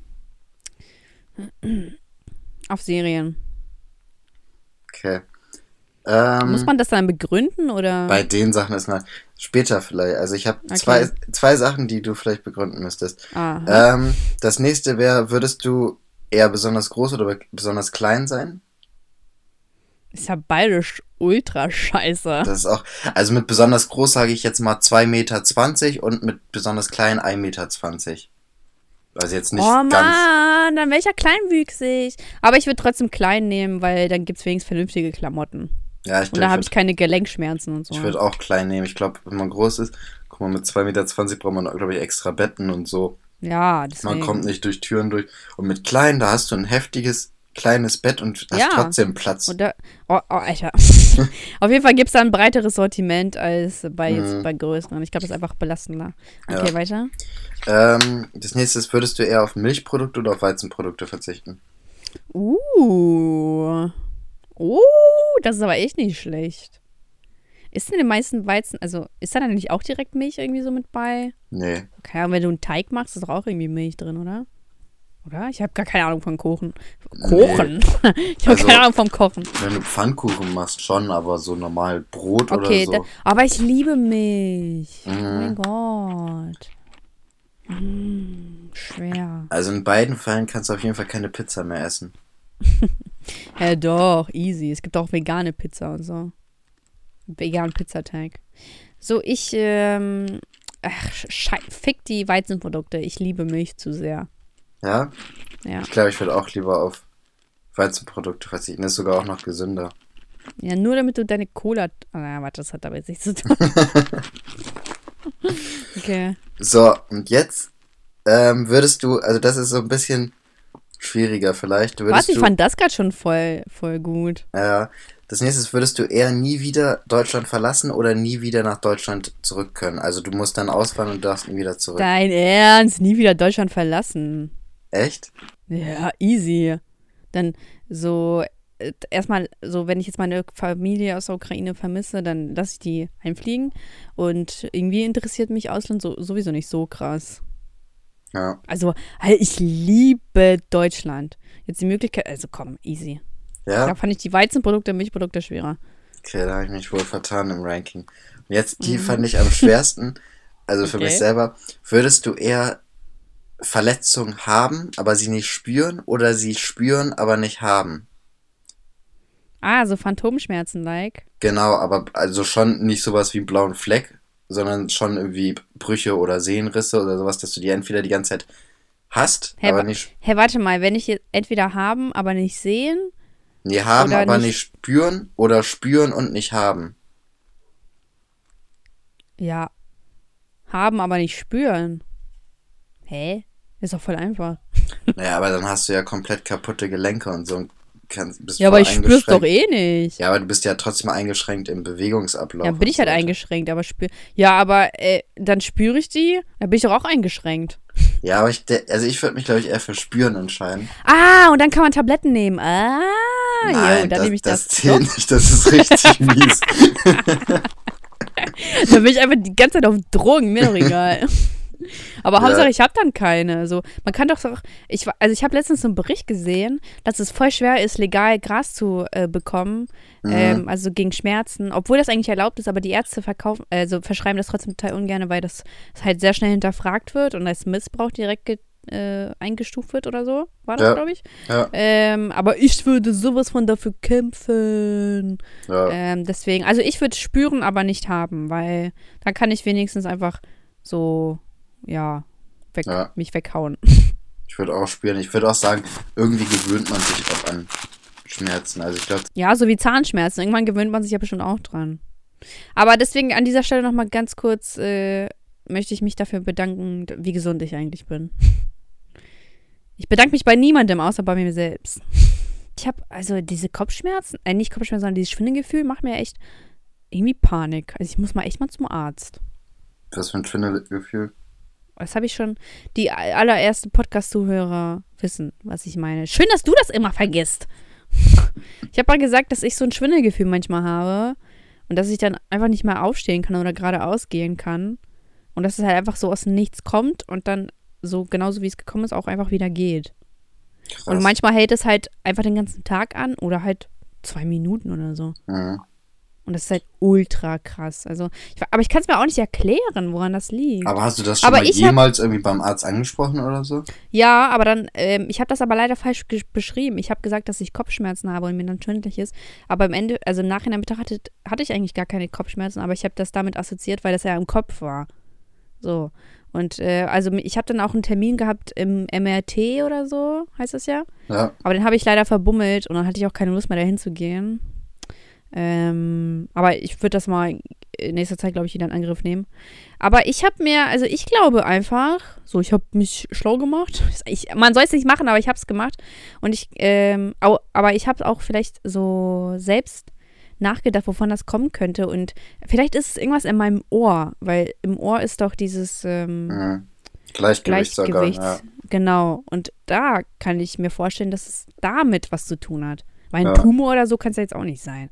Auf Serien. Okay. Ähm, Muss man das dann begründen oder? bei den Sachen ist mal später vielleicht. Also ich habe Okay. zwei, zwei Sachen, die du vielleicht begründen müsstest. Ähm, das nächste wäre, würdest du eher besonders groß oder be- besonders klein sein? Ist ja beides ultra scheiße. Das ist auch, also mit besonders groß sage ich jetzt mal 2,20 Meter und mit besonders klein 1,20 Meter. Also jetzt nicht oh ganz. Mann, dann wäre ich ja kleinwüchsig. Aber ich würde trotzdem klein nehmen, weil dann gibt es wenigstens vernünftige Klamotten. Ja, ich Und da habe ich keine Gelenkschmerzen und so. ich würde auch klein nehmen. Ich glaube, wenn man groß ist, guck mal, mit 2,20 Meter braucht man, glaube ich, extra Betten und so. ja, Man deswegen. kommt nicht durch Türen durch. Und mit klein, da hast du ein heftiges, kleines Bett und hast Ja. trotzdem Platz. Und da, oh, oh, Alter. Auf jeden Fall gibt es da ein breiteres Sortiment als bei, jetzt Mhm. bei größeren. Ich glaube, das ist einfach belastender. Okay, Ja. weiter. Ähm, das nächste ist, würdest du eher auf Milchprodukte oder auf Weizenprodukte verzichten? Uh. Oh, das ist aber echt nicht schlecht. Ist in den meisten Weizen, also ist da dann nicht auch direkt Milch irgendwie so mit bei? Nee. Keine Ahnung, wenn du einen Teig machst, ist doch auch irgendwie Milch drin, oder? Oder? Ich habe gar keine Ahnung von Kochen. Kochen? ich habe Also- keine Ahnung vom Kochen. Wenn du Pfannkuchen machst, schon, aber so normal Brot Okay, oder so. aber ich liebe Milch. Oh Mhm. mein Gott. Mm, schwer. Also in beiden Fällen kannst du auf jeden Fall keine Pizza mehr essen. Ja, doch, easy. Es gibt auch vegane Pizza und so. Veganen Pizzateig. So, ich, ähm, ach, fick die Weizenprodukte. Ich liebe Milch zu sehr. Ja? Ja. Ich glaube, ich würde auch lieber auf Weizenprodukte verzichten. Das ist sogar auch noch gesünder. Ja, nur damit du deine Cola. Ah, warte, das hat aber jetzt nichts zu tun. okay. So, und jetzt ähm, würdest du, also das ist so ein bisschen schwieriger vielleicht. Würdest Warte, ich du, fand das gerade schon voll, voll gut. äh, das nächste ist, würdest du eher nie wieder Deutschland verlassen oder nie wieder nach Deutschland zurück können? Also du musst dann auswandern und darfst nie wieder zurück. Dein Ernst, nie wieder Deutschland verlassen. Echt? Ja, easy. Dann so, äh, erstmal, so, wenn ich jetzt meine Familie aus der Ukraine vermisse, dann lasse ich die einfliegen. Und irgendwie interessiert mich Ausland so, sowieso nicht so krass. Ja. Also, ich liebe Deutschland. Jetzt die Möglichkeit, also komm, easy. Ja? Da fand ich die Weizenprodukte, Milchprodukte schwerer. Okay, da habe ich mich wohl vertan im Ranking. Und jetzt die fand ich am schwersten. Also für mich Mhm. Okay. selber. Würdest du eher Verletzungen haben, aber sie nicht spüren oder sie spüren, aber nicht haben? Ah, so Phantomschmerzen-like. Genau, aber also schon nicht sowas wie einen blauen Fleck, sondern schon irgendwie Brüche oder Sehnenrisse oder sowas, dass du die entweder die ganze Zeit hast, Hä, aber nicht. Hä, warte mal, wenn ich jetzt entweder haben, aber nicht sehen. Nee, haben, aber nicht- nicht spüren oder spüren und nicht haben. Ja. Haben, aber nicht spüren. Hä? Ist doch voll einfach. Naja, aber dann hast du ja komplett kaputte Gelenke und so und kannst, bist Ja, aber ich spür's doch eh nicht. Ja, aber du bist ja trotzdem eingeschränkt im Bewegungsablauf. Ja, bin ich und halt so eingeschränkt, aber spür. Ja, aber äh, dann spüre ich die, dann bin ich doch auch eingeschränkt. Ja, aber ich, also ich würde mich, glaube ich, eher für Spüren entscheiden. Ah, und dann kann man Tabletten nehmen. Ah, jo, Nein, dann das, nehme ich das. das zählt nicht, das ist richtig mies. Dann bin ich einfach die ganze Zeit auf Drogen, mir doch egal. Aber Ja. Hauptsache, ich habe dann keine. So, man kann doch doch. Ich, also ich habe letztens so einen Bericht gesehen, dass es voll schwer ist, legal Gras zu äh, bekommen, Mhm. ähm, also gegen Schmerzen, obwohl das eigentlich erlaubt ist, aber die Ärzte verkaufen, also verschreiben das trotzdem total ungern, weil das, das halt sehr schnell hinterfragt wird und als Missbrauch direkt äh, eingestuft wird oder so. War das, Ja. glaube ich. Ja. Ähm, aber ich würde sowas von dafür kämpfen. Ja. Ähm, deswegen, also ich würde spüren, aber nicht haben, weil dann kann ich wenigstens einfach so, ja, weg, Ja. mich weghauen. Ich würde auch spüren. Ich würde auch sagen, irgendwie gewöhnt man sich auch an Schmerzen. Also ich glaube, Ja, so wie Zahnschmerzen. Irgendwann gewöhnt man sich ja bestimmt auch dran. Aber deswegen an dieser Stelle nochmal ganz kurz äh, möchte ich mich dafür bedanken, wie gesund ich eigentlich bin. Ich bedanke mich bei niemandem, außer bei mir selbst. Ich habe also diese Kopfschmerzen, äh, nicht Kopfschmerzen, sondern dieses Schwindelgefühl macht mir echt irgendwie Panik. Also ich muss mal echt mal zum Arzt. was für ein Schwindelgefühl. Das habe ich schon. Die allererste Podcast-Zuhörer wissen, was ich meine. Schön, dass du das immer vergisst. Ich habe mal gesagt, dass ich so ein Schwindelgefühl manchmal habe und dass ich dann einfach nicht mehr aufstehen kann oder geradeaus gehen kann. Und dass es halt einfach so aus dem Nichts kommt und dann so genauso wie es gekommen ist, auch einfach wieder geht. Krass. Und manchmal hält es halt einfach den ganzen Tag an oder halt zwei Minuten oder so. Mhm. Und das ist halt ultra krass. Also, ich, aber ich kann es mir auch nicht erklären, woran das liegt. Aber hast du das schon Aber mal ich hab- jemals irgendwie beim Arzt angesprochen oder so? Ja, aber dann, ähm, ich habe das aber leider falsch beschrieben. Ich habe gesagt, dass ich Kopfschmerzen habe und mir dann schwindelig ist. Aber am Ende, also im Nachhinein betrachtet, hatte ich eigentlich gar keine Kopfschmerzen, aber ich habe das damit assoziiert, weil das ja im Kopf war. So. Und äh, also ich habe dann auch einen Termin gehabt im MRT oder so, heißt das ja. Ja. Aber den habe ich leider verbummelt und dann hatte ich auch keine Lust mehr dahin zu gehen. Ähm, aber ich würde das mal in nächster Zeit, glaube ich, wieder in Angriff nehmen. Aber ich habe mir, also ich glaube einfach, so, ich habe mich schlau gemacht. Ich, man soll es nicht machen, aber ich habe es gemacht. Und ich, ähm, au, aber ich habe auch vielleicht so selbst nachgedacht, wovon das kommen könnte. Und vielleicht ist es irgendwas in meinem Ohr, weil im Ohr ist doch dieses ähm, Mhm. Gleichgewichtsorgan. Gleichgewicht. Ja. Genau. Und da kann ich mir vorstellen, dass es damit was zu tun hat. Weil ein Ja. Tumor oder so kann es ja jetzt auch nicht sein.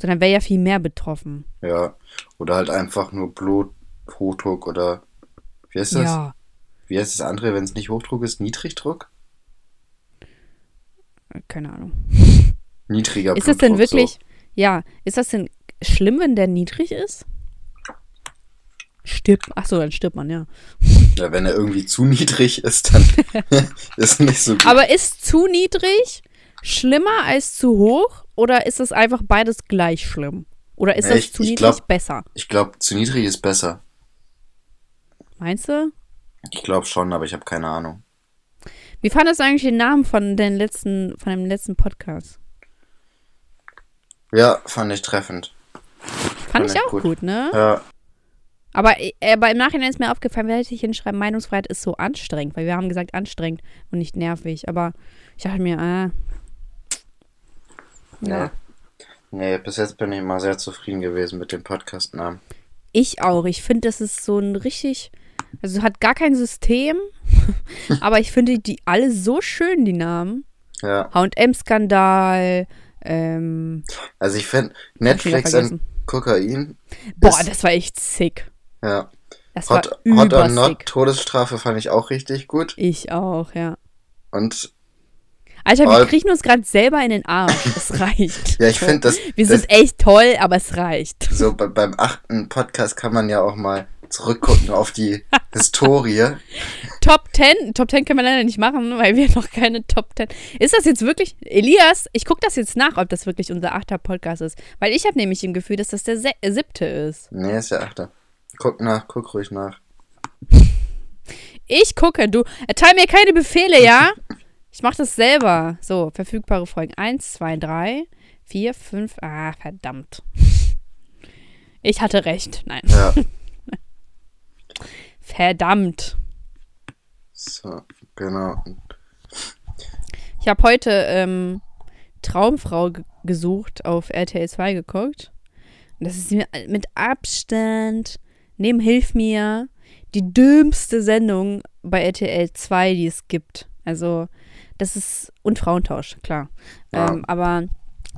Sondern wäre ja viel mehr betroffen. ja. Oder halt einfach nur Blut, Hochdruck oder wie heißt das? Ja. Wie heißt das andere, wenn es nicht Hochdruck ist? Niedrigdruck? Keine Ahnung. Niedriger Ist das denn Blutdruck, wirklich, ja, ist das denn schlimm, wenn der niedrig ist? Stirbt, ach so, dann stirbt man, ja. So. Ja, wenn er irgendwie zu niedrig ist, dann ist nicht so gut. Aber ist zu niedrig schlimmer als zu hoch? Oder ist das einfach beides gleich schlimm? Oder ist Nee, das ich- zu ich niedrig glaub- besser? Ich glaube, zu niedrig ist besser. Meinst du? Ich glaube schon, aber ich habe keine Ahnung. Wie fandest du eigentlich den Namen von, den letzten, von dem letzten Podcast? Ja, fand ich treffend. Fand ich ich auch gut. gut, ne? Ja, Aber, äh, aber im Nachhinein ist mir aufgefallen, werde ich hinschreiben, Meinungsfreiheit ist so anstrengend, weil wir haben gesagt anstrengend und nicht nervig. Aber ich dachte mir, ah. Ja. nee, bis jetzt bin ich immer sehr zufrieden gewesen mit dem Podcast-Namen. Ich auch. Ich finde, das ist so ein richtig. Also hat gar kein System. aber ich finde die alle so schön, die Namen. Ja, HM-Skandal. Ähm, also ich finde Netflix und Kokain. Boah, das war echt sick. Ja. Das Hot, war Hot or Not. Todesstrafe fand ich auch richtig gut. Ich auch, ja. Und Alter, wir kriechen uns gerade selber in den Arsch. Es reicht. ja, ich finde, das, Wir das sind echt toll, aber es reicht. so bei, beim achten Podcast kann man ja auch mal zurückgucken auf die Historie. Top 10. Top 10 können wir leider nicht machen, weil wir noch keine Top 10. Ist das jetzt wirklich. Elias, ich gucke das jetzt nach, ob das wirklich unser achter Podcast ist. Weil ich habe nämlich im Gefühl, dass das der se äh, siebte ist. Nee, ist ja achter. Guck nach, guck ruhig nach. Ich gucke, du. Erteil mir keine Befehle, ja? Ich mache das selber. So, verfügbare Folgen. Eins, zwei, drei, vier, fünf. Ah, verdammt. Ich hatte recht. Nein. Ja, Verdammt. so, genau. Ich habe heute ähm, Traumfrau ge- gesucht auf RTL 2 geguckt. Und das ist mir mit Abstand, neben Hilf mir, die dümmste Sendung bei RTL 2, die es gibt. Also, das ist. Und Frauentausch, klar. Ja. Ähm, aber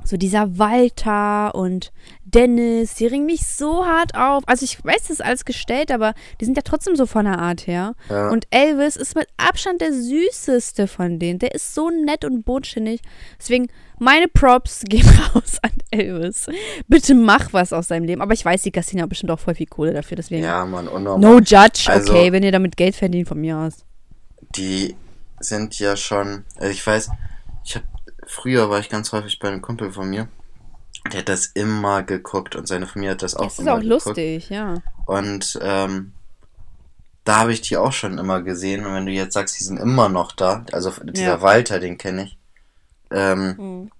so dieser Walter und Dennis, die ringen mich so hart auf. Also ich weiß, das ist alles gestellt, aber die sind ja trotzdem so von der Art her. Ja. Und Elvis ist mit Abstand der süßeste von denen. Der ist so nett und bodenständig. Deswegen, meine Props gehen raus an Elvis. Bitte mach was aus seinem Leben. Aber ich weiß, die kassieren ja bestimmt auch voll viel Kohle dafür. Deswegen, Ja, Mann, unnormal. no judge. Also- okay, wenn ihr damit Geld verdient, von mir aus. die sind ja schon, also ich weiß, ich habe früher war ich ganz häufig bei einem Kumpel von mir, der hat das immer geguckt und seine Familie hat das auch Das ist immer auch geguckt. lustig, ja. Und ähm, da habe ich die auch schon immer gesehen. Und wenn du jetzt sagst, die sind immer noch da, also dieser Ja. Walter, den kenne ich, ähm, Mhm.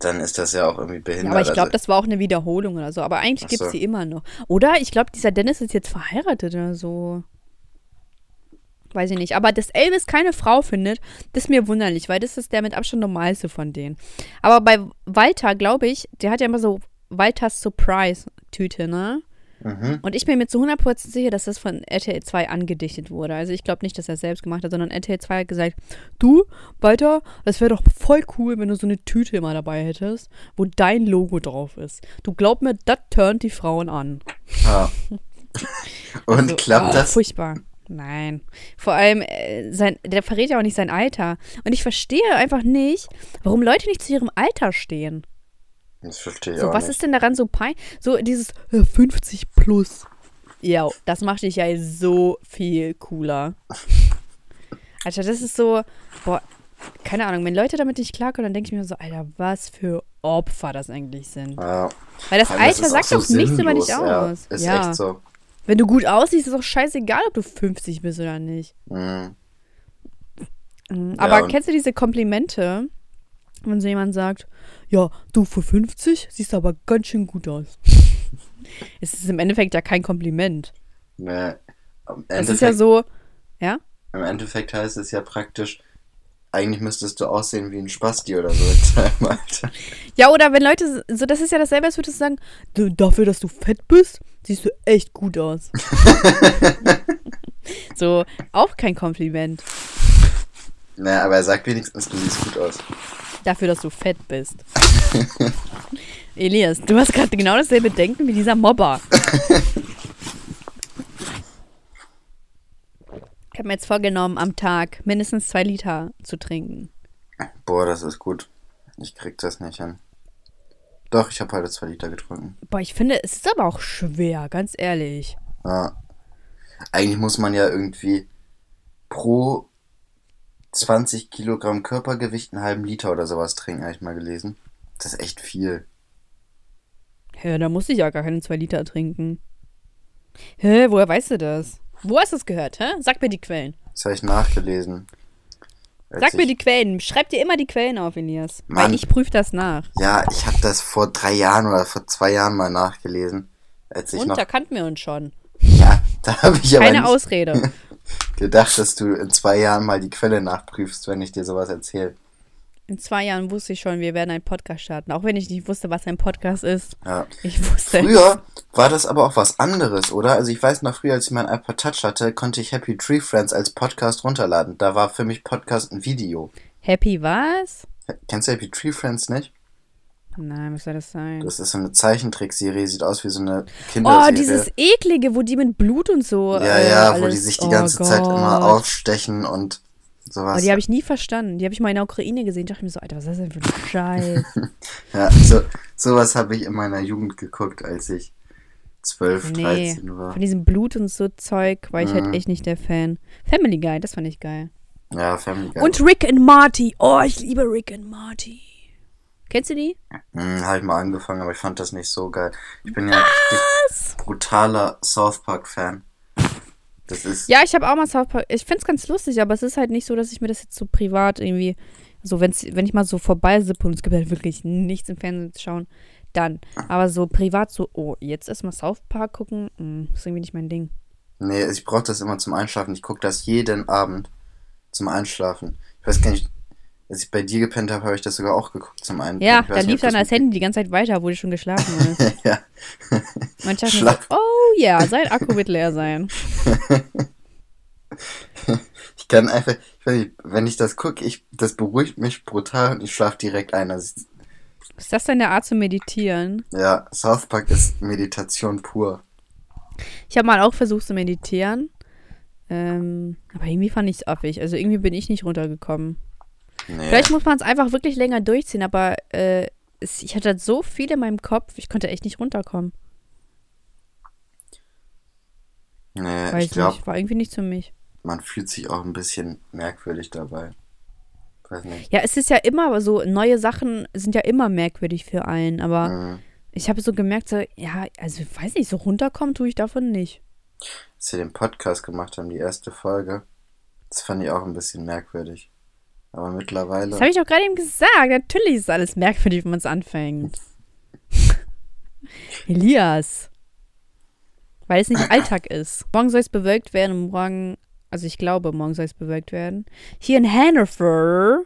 dann ist das ja auch irgendwie Ja, behindert. aber ich glaube, also, das war auch eine Wiederholung oder so. Aber eigentlich gibt es so. die immer noch. Oder ich glaube, dieser Dennis ist jetzt verheiratet oder so. Weiß ich nicht. Aber dass Elvis keine Frau findet, das ist mir wunderlich, weil das ist der mit Abstand normalste von denen. Aber bei Walter, glaube ich, der hat ja immer so Walters Surprise-Tüte, ne? mhm. Und ich bin mir zu 100% sicher, dass das von RTL 2 angedichtet wurde. Also ich glaube nicht, dass er es selbst gemacht hat, sondern RTL 2 hat gesagt, du, Walter, das wäre doch voll cool, wenn du so eine Tüte immer dabei hättest, wo dein Logo drauf ist. Du glaub mir, das turnt die Frauen an. ja. Und Also, klappt oh, das? Furchtbar. Nein. Vor allem, äh, sein, der verrät ja auch nicht sein Alter. Und ich verstehe einfach nicht, warum Leute nicht zu ihrem Alter stehen. Das verstehe ich So, auch was nicht. ist denn daran so pein? So dieses äh, 50 plus. Ja, das macht dich ja so viel cooler. Alter, das ist so, boah, keine Ahnung, wenn Leute damit nicht klarkommen, dann denke ich mir so, Alter, was für Opfer das eigentlich sind. Ja. Weil das Alter ist sagt doch nichts über dich sinnlos, ja. aus. Ist ja. echt so. Wenn du gut aussiehst, ist doch scheißegal, ob du 50 bist oder nicht. Mhm. Mhm. Ja, Aber und- kennst du diese Komplimente, wenn so jemand sagt, ja, du für 50 siehst aber ganz schön gut aus. es ist im Endeffekt ja kein Kompliment. Nee. Es ist ja so, ja? Im Endeffekt heißt es ja praktisch, eigentlich müsstest du aussehen wie ein Spasti oder so in deinem Alter. Ja, oder wenn Leute, so das ist ja dasselbe, als würdest du sagen, dafür, dass du fett bist, siehst du echt gut aus. so, auch kein Kompliment. Naja, aber er sagt wenigstens, du siehst gut aus. Dafür, dass du fett bist. Elias, du hast gerade genau dasselbe Denken wie dieser Mobber. Ich habe mir jetzt vorgenommen, am Tag mindestens zwei Liter zu trinken. Boah, das ist gut. Ich krieg das nicht hin. Doch, ich habe heute zwei Liter getrunken. Boah, ich finde, es ist aber auch schwer, ganz ehrlich. Ja. Eigentlich muss man ja irgendwie pro 20 Kilogramm Körpergewicht einen halben Liter oder sowas trinken, habe ich mal gelesen. Das ist echt viel. Hä, da muss ich ja gar keine zwei Liter trinken. Hä, woher weißt du das? Wo hast du es gehört, hä? Sag mir die Quellen. Das habe ich nachgelesen. Als Sag mir die Quellen. Schreib dir immer die Quellen auf, Elias. Mann. Weil ich prüfe das nach. Ja, ich habe das vor drei Jahren oder vor zwei Jahren mal nachgelesen. Als ich Und noch. da kannten wir uns schon. Ja, da habe ich aber Keine Ausrede. gedacht, dass du in zwei Jahren mal die Quelle nachprüfst, wenn ich dir sowas erzähle. In zwei Jahren wusste ich schon, wir werden einen Podcast starten. Auch wenn ich nicht wusste, was ein Podcast ist. Ja. Ich wusste. Früher war das aber auch was anderes, oder? Also ich weiß noch, früher, als ich mein iPod Touch hatte, konnte ich Happy Tree Friends als Podcast runterladen. Da war für mich Podcast ein Video. Happy was? Kennst du Happy Tree Friends nicht? Nein, was soll das sein? Das ist so eine Zeichentrickserie, sieht aus wie so eine Oh, Kinderserie. dieses eklige, wo die mit Blut und so. ja, äh, ja, alles. wo die sich die oh ganze Zeit immer aufstechen und sowas. Aber die habe ich nie verstanden. Die habe ich mal in der Ukraine gesehen. Ich dachte mir so, Alter, was ist das denn für ein Scheiß? Ja, so, sowas habe ich in meiner Jugend geguckt, als ich 12, nee, 13 war. von diesem Blut und so Zeug war ich Mhm. halt echt nicht der Fan. Family Guy, das fand ich geil. Ja, Family Guy. Und Rick and Marty. Oh, ich liebe Rick and Marty. Kennst du die? Hm, habe ich mal angefangen, aber ich fand das nicht so geil. Ich bin ja ein brutaler South Park-Fan. Das ist. Ja, ich habe auch mal South Park. Ich find's ganz lustig, aber es ist halt nicht so, dass ich mir das jetzt so privat irgendwie, so wenn's, wenn ich mal so vorbeisippe und es gibt halt wirklich nichts im Fernsehen zu schauen, dann. Aber so privat so, oh, jetzt erstmal South Park gucken, mm, ist irgendwie nicht mein Ding. Nee, ich brauche das immer zum Einschlafen. Ich gucke das jeden Abend zum Einschlafen. Ich weiß gar nicht, als ich bei dir gepennt habe, habe ich das sogar auch geguckt zum Einschlafen. Ja, da lief das dann mit- Handy die ganze Zeit weiter, wo du schon geschlafen hast. ja. So, Schlaf. oh ja, sein Akku wird leer sein. Ich kann einfach, ich weiß nicht, wenn ich das gucke, ich, das beruhigt mich brutal und ich schlafe direkt ein. Also, Ist das deine Art zu meditieren? ja, South Park ist Meditation pur. Ich habe mal auch versucht zu meditieren. Ähm, aber irgendwie fand ich es affig. Also irgendwie bin ich nicht runtergekommen. Nee. Vielleicht muss man es einfach wirklich länger durchziehen, aber äh, es, ich hatte so viel in meinem Kopf, ich konnte echt nicht runterkommen. nee, Weiß ich glaube, nicht, war irgendwie nicht für mich. man fühlt sich auch ein bisschen merkwürdig dabei. Weiß nicht. Ja, es ist ja immer so, neue Sachen sind ja immer merkwürdig für einen, aber Mhm. ich habe so gemerkt, so, ja, also weiß nicht, so runterkommen tue ich davon nicht. Als wir den Podcast gemacht haben, die erste Folge, das fand ich auch ein bisschen merkwürdig. Aber mittlerweile. Das habe ich doch gerade eben gesagt. Natürlich ist alles merkwürdig, wenn man es anfängt. Elias. Weil es nicht Alltag ist. Morgen soll es bewölkt werden und morgen, also ich glaube, morgen soll es bewölkt werden. Hier in Hannover.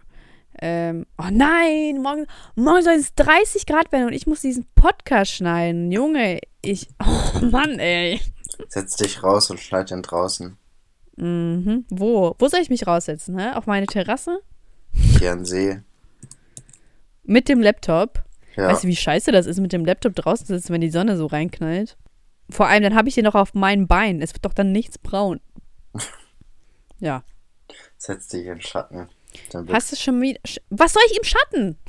Ähm, oh nein, morgen, morgen soll es 30 Grad werden und ich muss diesen Podcast schneiden. Junge, ich. Oh Mann, ey. Setz dich raus und schneid den draußen. Mhm. Wo? Wo soll ich mich raussetzen? Hä? Auf meine Terrasse? Hier an See. Mit dem Laptop? Ja. Weißt du, wie scheiße das ist, mit dem Laptop draußen zu sitzen, wenn die Sonne so reinknallt? Vor allem, dann habe ich den noch auf meinen Beinen. Es wird doch dann nichts braun. Ja. Setz dich in den Schatten. Hast du schon wieder. Was soll ich im Schatten?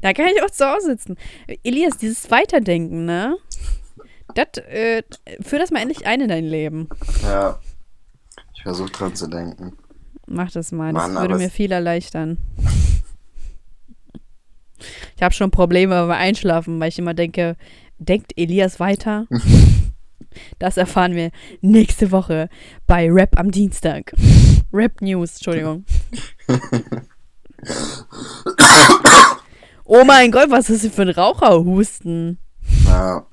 Da kann ich auch zu Hause sitzen. Elias, dieses Weiterdenken, ne? Das, äh, führ das mal endlich ein in dein Leben. Ja. Ich versuche dran zu denken. Mach das mal. Das Mann, würde mir viel erleichtern. Ich habe schon Probleme beim Einschlafen, weil ich immer denke, denkt Elias weiter? Das erfahren wir nächste Woche bei Rap am Dienstag. Rap News, Entschuldigung. Oh mein Gott, was ist das für ein Raucherhusten? Ja.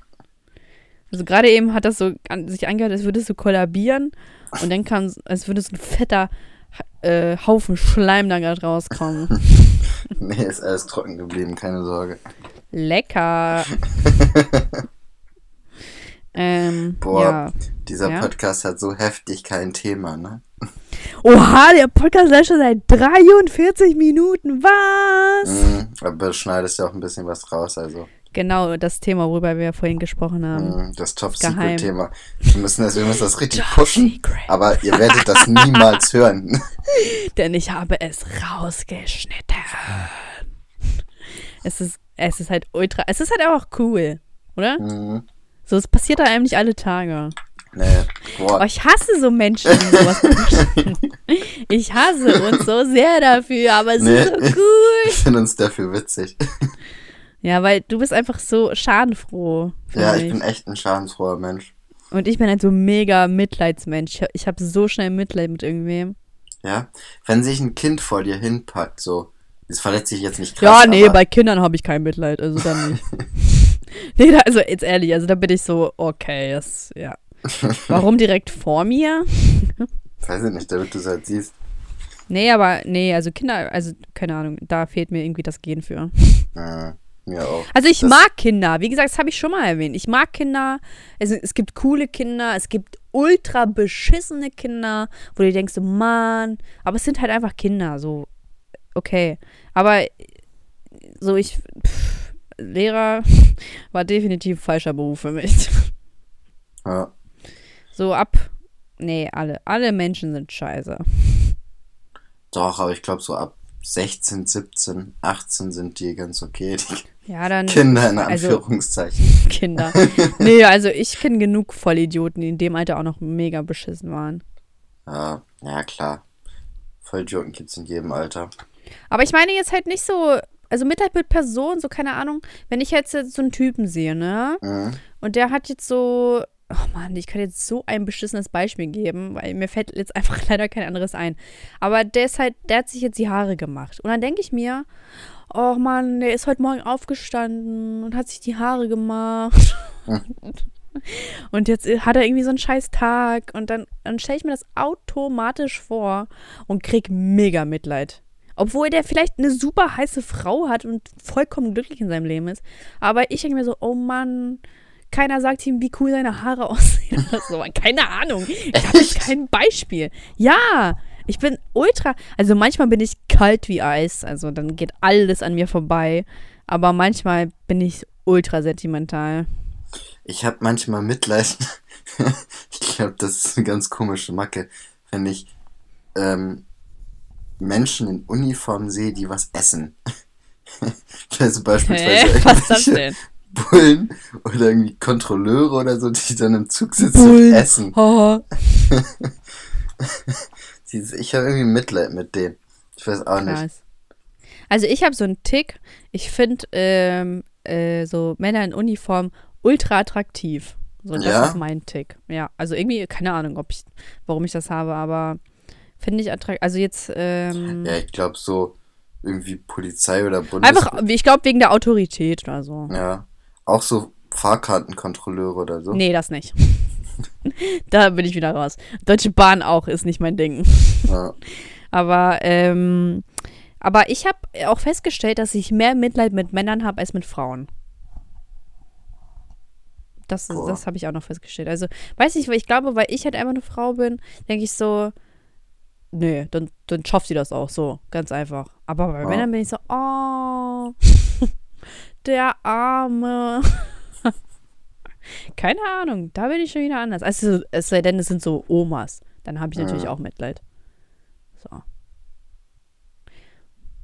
Also gerade eben hat das so an, sich angehört, als würdest du kollabieren und dann kam, es- als würde so ein fetter äh, Haufen Schleim da gerade rauskommen. Nee, ist alles trocken geblieben, keine Sorge. Lecker. ähm, Boah, ja. dieser Ja. Podcast hat so heftig kein Thema, ne? Oha, der Podcast läuft schon seit 43 Minuten. Was? Mhm, aber du schneidest ja auch ein bisschen was raus, also. Genau, das Thema, worüber wir vorhin gesprochen haben. Mhm, das. Top-Secret-Thema. Wir müssen das, wir müssen das richtig Top pushen, Secret. aber ihr werdet das niemals hören. Denn ich habe es rausgeschnitten. Es ist, es ist halt ultra, es ist halt auch cool, oder? Mhm. So, es passiert da einem nicht alle Tage. Nee, Oh, boah. ich hasse so Menschen, die sowas pushen. Ich hasse uns so sehr dafür, aber es Nee. ist so cool. Ich finde uns dafür witzig. Ja, weil du bist einfach so schadenfroh. Ja, ich bin echt ein schadensfroher Mensch. Und ich bin halt so mega Mitleidsmensch. Ich, habe so schnell Mitleid mit irgendwem. Ja? Wenn sich ein Kind vor dir hinpackt, so, das verletzt sich jetzt nicht Ja, krass, nee, aber bei Kindern habe ich kein Mitleid, also dann nicht. nee, da, also jetzt ehrlich, also da bin ich so, okay, das, ja. Warum direkt vor mir? weiß ich nicht, damit du es halt siehst. Nee, aber, nee, also Kinder, also keine Ahnung, da fehlt mir irgendwie das Gen für. Äh, mir auch. Also ich Das- mag Kinder, wie gesagt, das habe ich schon mal erwähnt. Ich mag Kinder, es, es gibt coole Kinder, es gibt ultra beschissene Kinder, wo du denkst, Mann, aber es sind halt einfach Kinder, so, okay. Aber so ich, pff, Lehrer war definitiv ein falscher Beruf für mich. Ja. So ab, nee, alle, alle Menschen sind scheiße. Doch, aber ich glaube so ab 16, 17, 18 sind die ganz okay. Die Ja, dann Kinder in also- Anführungszeichen. Kinder. nee, also ich kenne genug Vollidioten, die in dem Alter auch noch mega beschissen waren. Ja, ja klar. Vollidioten gibt's in jedem Alter. Aber ich meine jetzt halt nicht so, also Mitleid mit Personen, so keine Ahnung, wenn ich jetzt so einen Typen sehe, ne? Mhm. Und der hat jetzt so, oh Mann, ich kann jetzt so ein beschissenes Beispiel geben, weil mir fällt jetzt einfach leider kein anderes ein. Aber der ist halt, der hat sich jetzt die Haare gemacht. Und dann denke ich mir, oh Mann, der ist heute Morgen aufgestanden und hat sich die Haare gemacht. Und jetzt hat er irgendwie so einen scheiß Tag und dann, dann stelle ich mir das automatisch vor und krieg mega Mitleid. Obwohl der vielleicht eine super heiße Frau hat und vollkommen glücklich in seinem Leben ist. Aber ich denke mir so, oh Mann, keiner sagt ihm, wie cool seine Haare aussehen. so. keine Ahnung. Ich habe kein Beispiel. Ja, ich bin ultra. Also manchmal bin ich kalt wie Eis. Also dann geht alles an mir vorbei. Aber manchmal bin ich ultra sentimental. Ich habe manchmal Mitleid. ich glaube, das ist eine ganz komische Macke, wenn ich ähm, Menschen in Uniform sehe, die was essen. also beispielsweise Hä? Was das denn? Bullen oder irgendwie Kontrolleure oder so, die dann im Zug sitzen Bullen. und essen. Ich habe irgendwie Mitleid mit denen. Ich weiß auch nicht. Krass. Also ich habe so einen Tick. Ich finde ähm, äh, so Männer in Uniform ultra attraktiv. So, das Ja? ist mein Tick. Ja, also irgendwie, keine Ahnung, ob ich, warum ich das habe, aber finde ich attraktiv. Also jetzt, ähm, Ja, ich glaube so irgendwie Polizei oder Bundes... einfach, ich glaube, wegen der Autorität oder so. Ja. Auch so Fahrkartenkontrolleure oder so. Nee, das nicht. da bin ich wieder raus. Deutsche Bahn auch ist nicht mein Ding. Ja. Aber, ähm, aber ich habe auch festgestellt, dass ich mehr Mitleid mit Männern habe als mit Frauen. Das, das habe ich auch noch festgestellt. Also, weiß ich, weil ich glaube, weil ich halt einfach eine Frau bin, denke ich so, nee, dann, dann schafft sie das auch so, ganz einfach. Aber bei Ja. Männern bin ich so, oh, der Arme. Keine Ahnung, da bin ich schon wieder anders. Also, es sei denn, es sind so Omas. Dann habe ich natürlich Ja. auch Mitleid. So.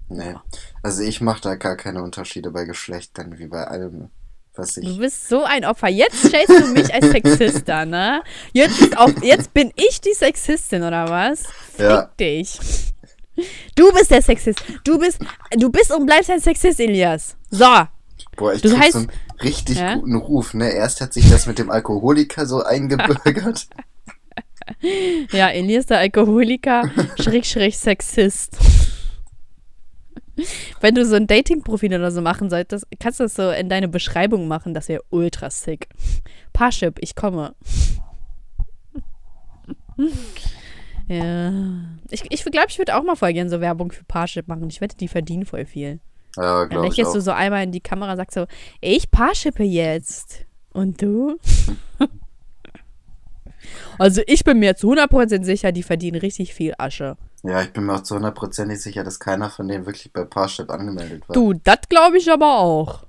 Nee. Also ich mache da gar keine Unterschiede bei Geschlechtern, wie bei allem, was Du ich... bist so ein Opfer. Jetzt stellst du mich als Sexist dar, ne? Jetzt, ist auch, jetzt bin ich die Sexistin, oder was? Fick Ja. dich. Du bist der Sexist. Du bist, du bist und bleibst ein Sexist, Elias. So. Boah, ich Du krieg heißt- so einen richtig Ja? guten Ruf, ne? Erst hat sich das mit dem Alkoholiker so eingebürgert. Ja, Elias, der Alkoholiker, schräg, schräg Sexist. Wenn du so ein Dating-Profil oder so machen solltest, kannst du das so in deine Beschreibung machen. Das wäre ultra sick. Parship, ich komme. Ja. Ich glaube, ich, glaub, ich würde auch mal voll gerne so Werbung für Parship machen. Ich wette, die verdienen voll viel. Ja, Dann lächelst du so einmal in die Kamera und sagst so, ich Parshippe jetzt. Und du? also ich bin mir zu 100% sicher, die verdienen richtig viel Asche. Ja, ich bin mir auch zu hundertprozentig sicher, dass keiner von denen wirklich bei Parship angemeldet war. Du, das glaube ich aber auch.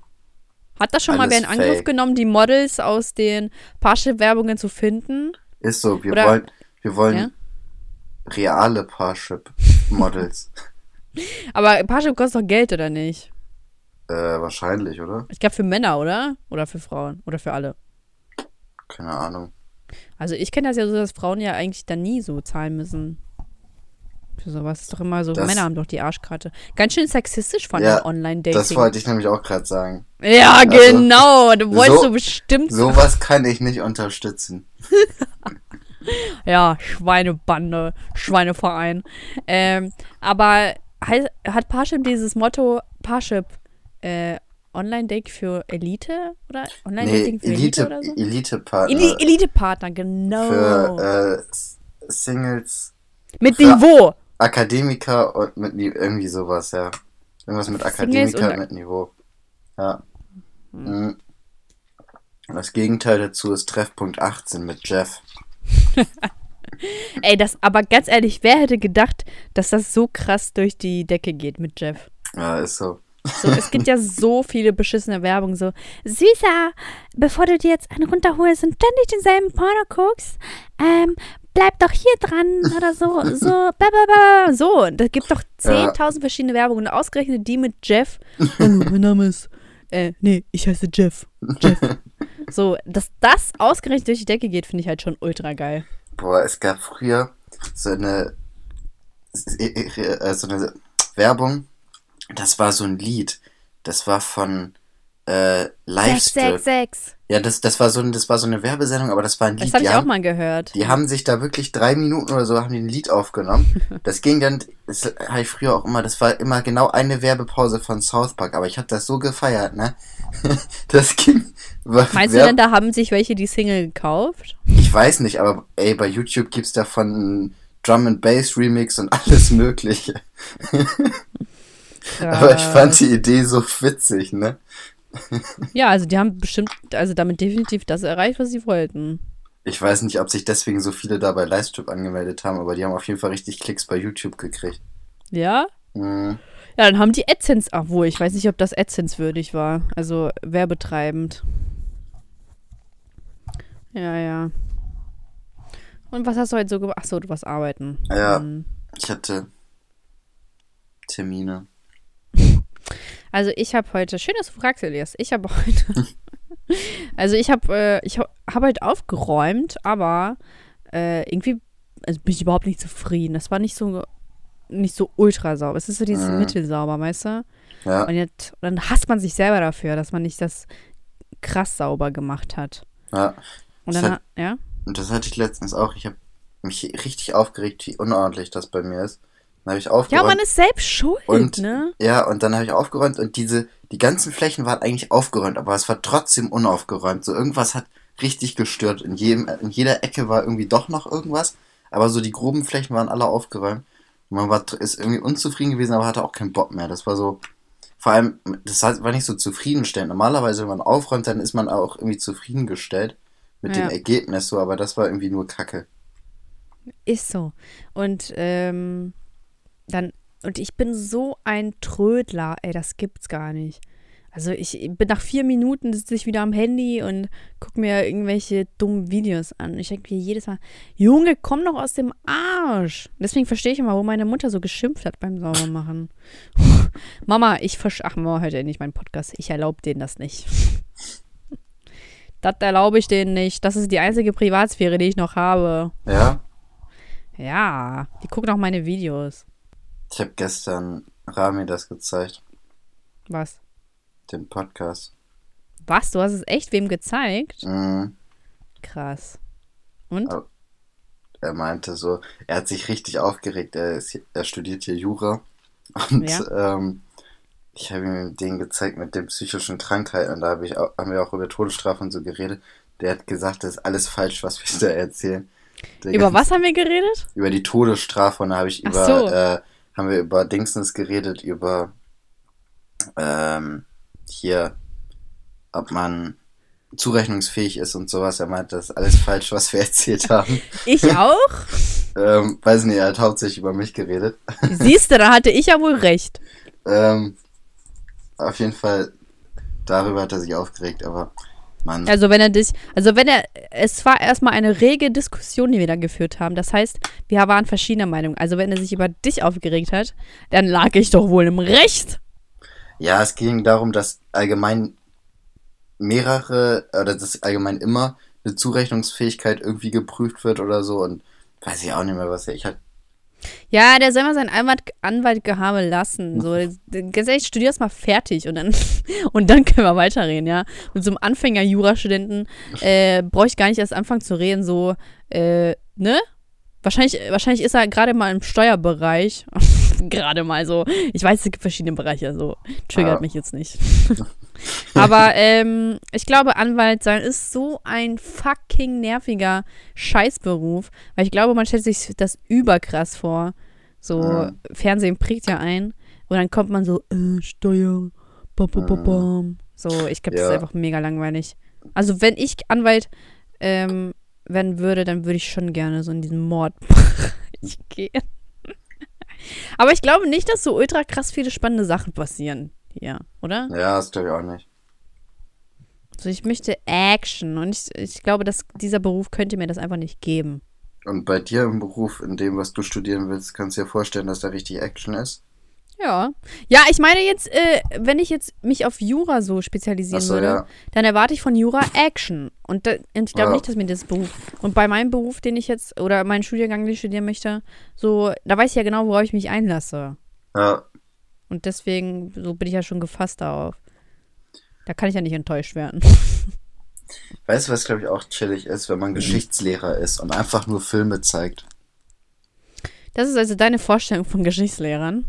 Hat das schon mal Alles wer in Angriff fake. genommen, die Models aus den Parship-Werbungen zu finden? Ist so, wir Oder- wollen, wir wollen Ja? reale Parship-Models. Aber Parship kostet doch Geld, oder nicht? äh, wahrscheinlich, oder? Ich glaube für Männer, oder? Oder für Frauen? Oder für alle? Keine Ahnung. Also ich kenne das ja so, dass Frauen ja eigentlich dann nie so zahlen müssen. Für sowas ist doch immer so, Das- Männer haben doch die Arschkarte. Ganz schön sexistisch von Ja, Online-Dating. Das wollte ich nämlich auch gerade sagen. Ja, Also, genau. Du wolltest so- so, bestimmt. Sowas kann ich nicht unterstützen. Ja, Schweinebande, Schweineverein. Ähm, aber hat Parship dieses Motto, Parship, äh, Online-Date für Elite? Oder Nee, Online-Dating für Elite, Elite, oder so? Elite-Partner. Eli Elite-Partner, genau. für äh, Singles, Mit Niveau. Akademiker und mit irgendwie sowas, ja. Irgendwas mit Akademiker und- mit Niveau. Ja. Mhm. Und Das Gegenteil dazu ist Treffpunkt 18 mit Jeff. Ey, das, aber ganz ehrlich, wer hätte gedacht, dass das so krass durch die Decke geht mit Jeff? Ja, ist so. So, es gibt ja so viele beschissene Werbung, so, Süßer, bevor du dir jetzt einen runterholst und ständig denselben Porno guckst, ähm, bleib doch hier dran oder so, so, ba, ba, ba, so. Da gibt doch 10.000 verschiedene Werbungen und ausgerechnet die mit Jeff. Hallo, mein Name ist, äh, nee, ich heiße Jeff. Jeff. So, dass das ausgerechnet durch die Decke geht, finde ich halt schon ultra geil. Boah, es gab früher so eine, äh, so eine Werbung. Das war so ein Lied. Das war von äh, Livestream. 666. Ja, das, das, war so, ein- das war so eine Werbesendung, aber das war ein Lied. Das habe die ich auch haben, mal gehört. Die haben sich da wirklich drei Minuten oder so haben die ein Lied aufgenommen. Das ging dann, das habe ich früher auch immer, das war immer genau eine Werbepause von South Park, aber ich habe das so gefeiert, ne? Das ging. war Meinst du Werb- denn, da haben sich welche die Single gekauft? Ich weiß nicht, aber ey, bei YouTube gibt's davon einen Drum and Bass Remix und alles Mögliche. Aber ich fand die Idee so witzig, ne? Ja, also die haben bestimmt, also damit definitiv das erreicht, was sie wollten. Ich weiß nicht, ob sich deswegen so viele da bei Livestream angemeldet haben, aber die haben auf jeden Fall richtig Klicks bei YouTube gekriegt. Ja? Mhm. Ja, dann haben die AdSense, ach wohl, ich weiß nicht, ob das AdSense würdig war. Also werbetreibend. Ja, ja. Und was hast du heute so gemacht? Achso, du warst arbeiten. Ja. Hm. Ich hatte Termine. Also ich habe heute, schön, dass du fragst, Elias. Ich habe heute, also ich habe, äh, ich habe halt aufgeräumt, aber äh, irgendwie also bin ich überhaupt nicht zufrieden. Das war nicht so, nicht so ultra sauber. Es ist so dieses Mhm. Mittelsauber, weißt du? Ja, Und jetzt, dann hasst man sich selber dafür, dass man nicht das krass sauber gemacht hat. ja. Und Das dann, hat- ha- ja? Und das hatte ich letztens auch. Ich habe mich richtig aufgeregt, wie unordentlich das bei mir ist. Dann habe ich aufgeräumt. Ja, man ist selbst schuld, Und- ne? Ja, und dann habe ich aufgeräumt und diese, die ganzen Flächen waren eigentlich aufgeräumt, aber es war trotzdem unaufgeräumt. So irgendwas hat richtig gestört. In jedem, in jeder Ecke war irgendwie doch noch irgendwas, aber so die groben Flächen waren alle aufgeräumt. Und man war, ist irgendwie unzufrieden gewesen, aber hatte auch keinen Bock mehr. Das war so, vor allem, das war nicht so zufriedenstellend. Normalerweise, wenn man aufräumt, dann ist man auch irgendwie zufriedengestellt mit Ja. dem Ergebnis so, aber das war irgendwie nur Kacke. Ist so. Und ähm, dann, und ich bin so ein Trödler, ey, das gibt's gar nicht. Also ich bin nach vier Minuten sitze ich wieder am Handy und gucke mir irgendwelche dummen Videos an. Ich denke mir jedes Mal, Junge, komm doch aus dem Arsch. Deswegen verstehe ich immer, wo meine Mutter so geschimpft hat beim Saubermachen. Mama, ich versch... Ach, Mama ja nicht meinen Podcast. Ich erlaube denen das nicht. das erlaube ich denen nicht. Das ist die einzige Privatsphäre, die ich noch habe. Ja, Ja, die gucken auch meine Videos. Ich habe gestern Rami das gezeigt, Was? den Podcast. Was? Du hast es echt wem gezeigt? Mhm. Krass. Und? Oh. er meinte so, er hat sich richtig aufgeregt, er, ist, er studiert hier Jura und Ja. ähm, ich habe ihm den gezeigt mit den psychischen Krankheiten und da hab ich auch, haben wir auch über Todesstrafe und so geredet. Der hat gesagt, das ist alles falsch, was wir da erzählen. Der Über ganz- was haben wir geredet? Über die Todesstrafe und da habe ich Ach über, so. äh, haben wir über Dingsens geredet, über ähm, hier, ob man zurechnungsfähig ist und sowas. Er meinte, das ist alles falsch, was wir erzählt haben. Ich auch? Ähm, weiß nicht, er hat hauptsächlich über mich geredet. Siehst du, da hatte ich ja wohl recht. Ähm, auf jeden Fall, darüber hat er sich aufgeregt, aber Mann, Also wenn er dich, also wenn er, es war erstmal eine rege Diskussion, die wir da geführt haben. Das heißt, wir waren verschiedener Meinung. Also wenn er sich über dich aufgeregt hat, dann lag ich doch wohl im Recht. ja, es ging darum, dass allgemein mehrere, oder dass allgemein immer eine Zurechnungsfähigkeit irgendwie geprüft wird oder so und weiß ich auch nicht mehr, was er, ich halt, Ja, der soll mal seinen Anwalt, Anwalt gehabe lassen. So, ganz ehrlich, studier das mal fertig und dann, und dann können wir weiterreden, ja. Mit so einem Anfänger-Jurastudenten äh, brauche ich gar nicht erst anfangen zu reden, so, äh, ne? Wahrscheinlich, wahrscheinlich ist er gerade mal im Steuerbereich. gerade mal so. Ich weiß, es gibt verschiedene Bereiche, so. Triggert Ja. mich jetzt nicht. Aber ähm, ich glaube, Anwalt sein ist so ein fucking nerviger Scheißberuf. Weil ich glaube, man stellt sich das überkrass vor. So, Ja. Fernsehen prägt ja ein. Und dann kommt man so, äh, Steuer, bam, bam, bam, bam. So, ich glaube, das ist Ja. einfach mega langweilig. Also, wenn ich Anwalt ähm, werden würde, dann würde ich schon gerne so in diesen Mordbereich gehen. Aber ich glaube nicht, dass so ultra krass viele spannende Sachen passieren hier, oder? ja, das glaube ich auch nicht. Also ich möchte Action und ich, ich glaube, dass dieser Beruf könnte mir das einfach nicht geben. Und bei dir im Beruf, in dem, was du studieren willst, kannst du dir vorstellen, dass da richtig Action ist? Ja. Ja, ich meine jetzt, äh, wenn ich jetzt mich auf Jura so spezialisieren Achso, würde, ja. dann erwarte ich von Jura Action. Und, da, und ich glaube Ja. nicht, dass mir das Beruf. Und bei meinem Beruf, den ich jetzt, oder meinen Studiengang, den ich studieren möchte, so, da weiß ich ja genau, worauf ich mich einlasse. Ja, Und deswegen, so bin ich ja schon gefasst darauf. Da kann ich ja nicht enttäuscht werden. weißt du, was glaube ich auch chillig ist, wenn man Geschichtslehrer ist und einfach nur Filme zeigt? Das ist also deine Vorstellung von Geschichtslehrern.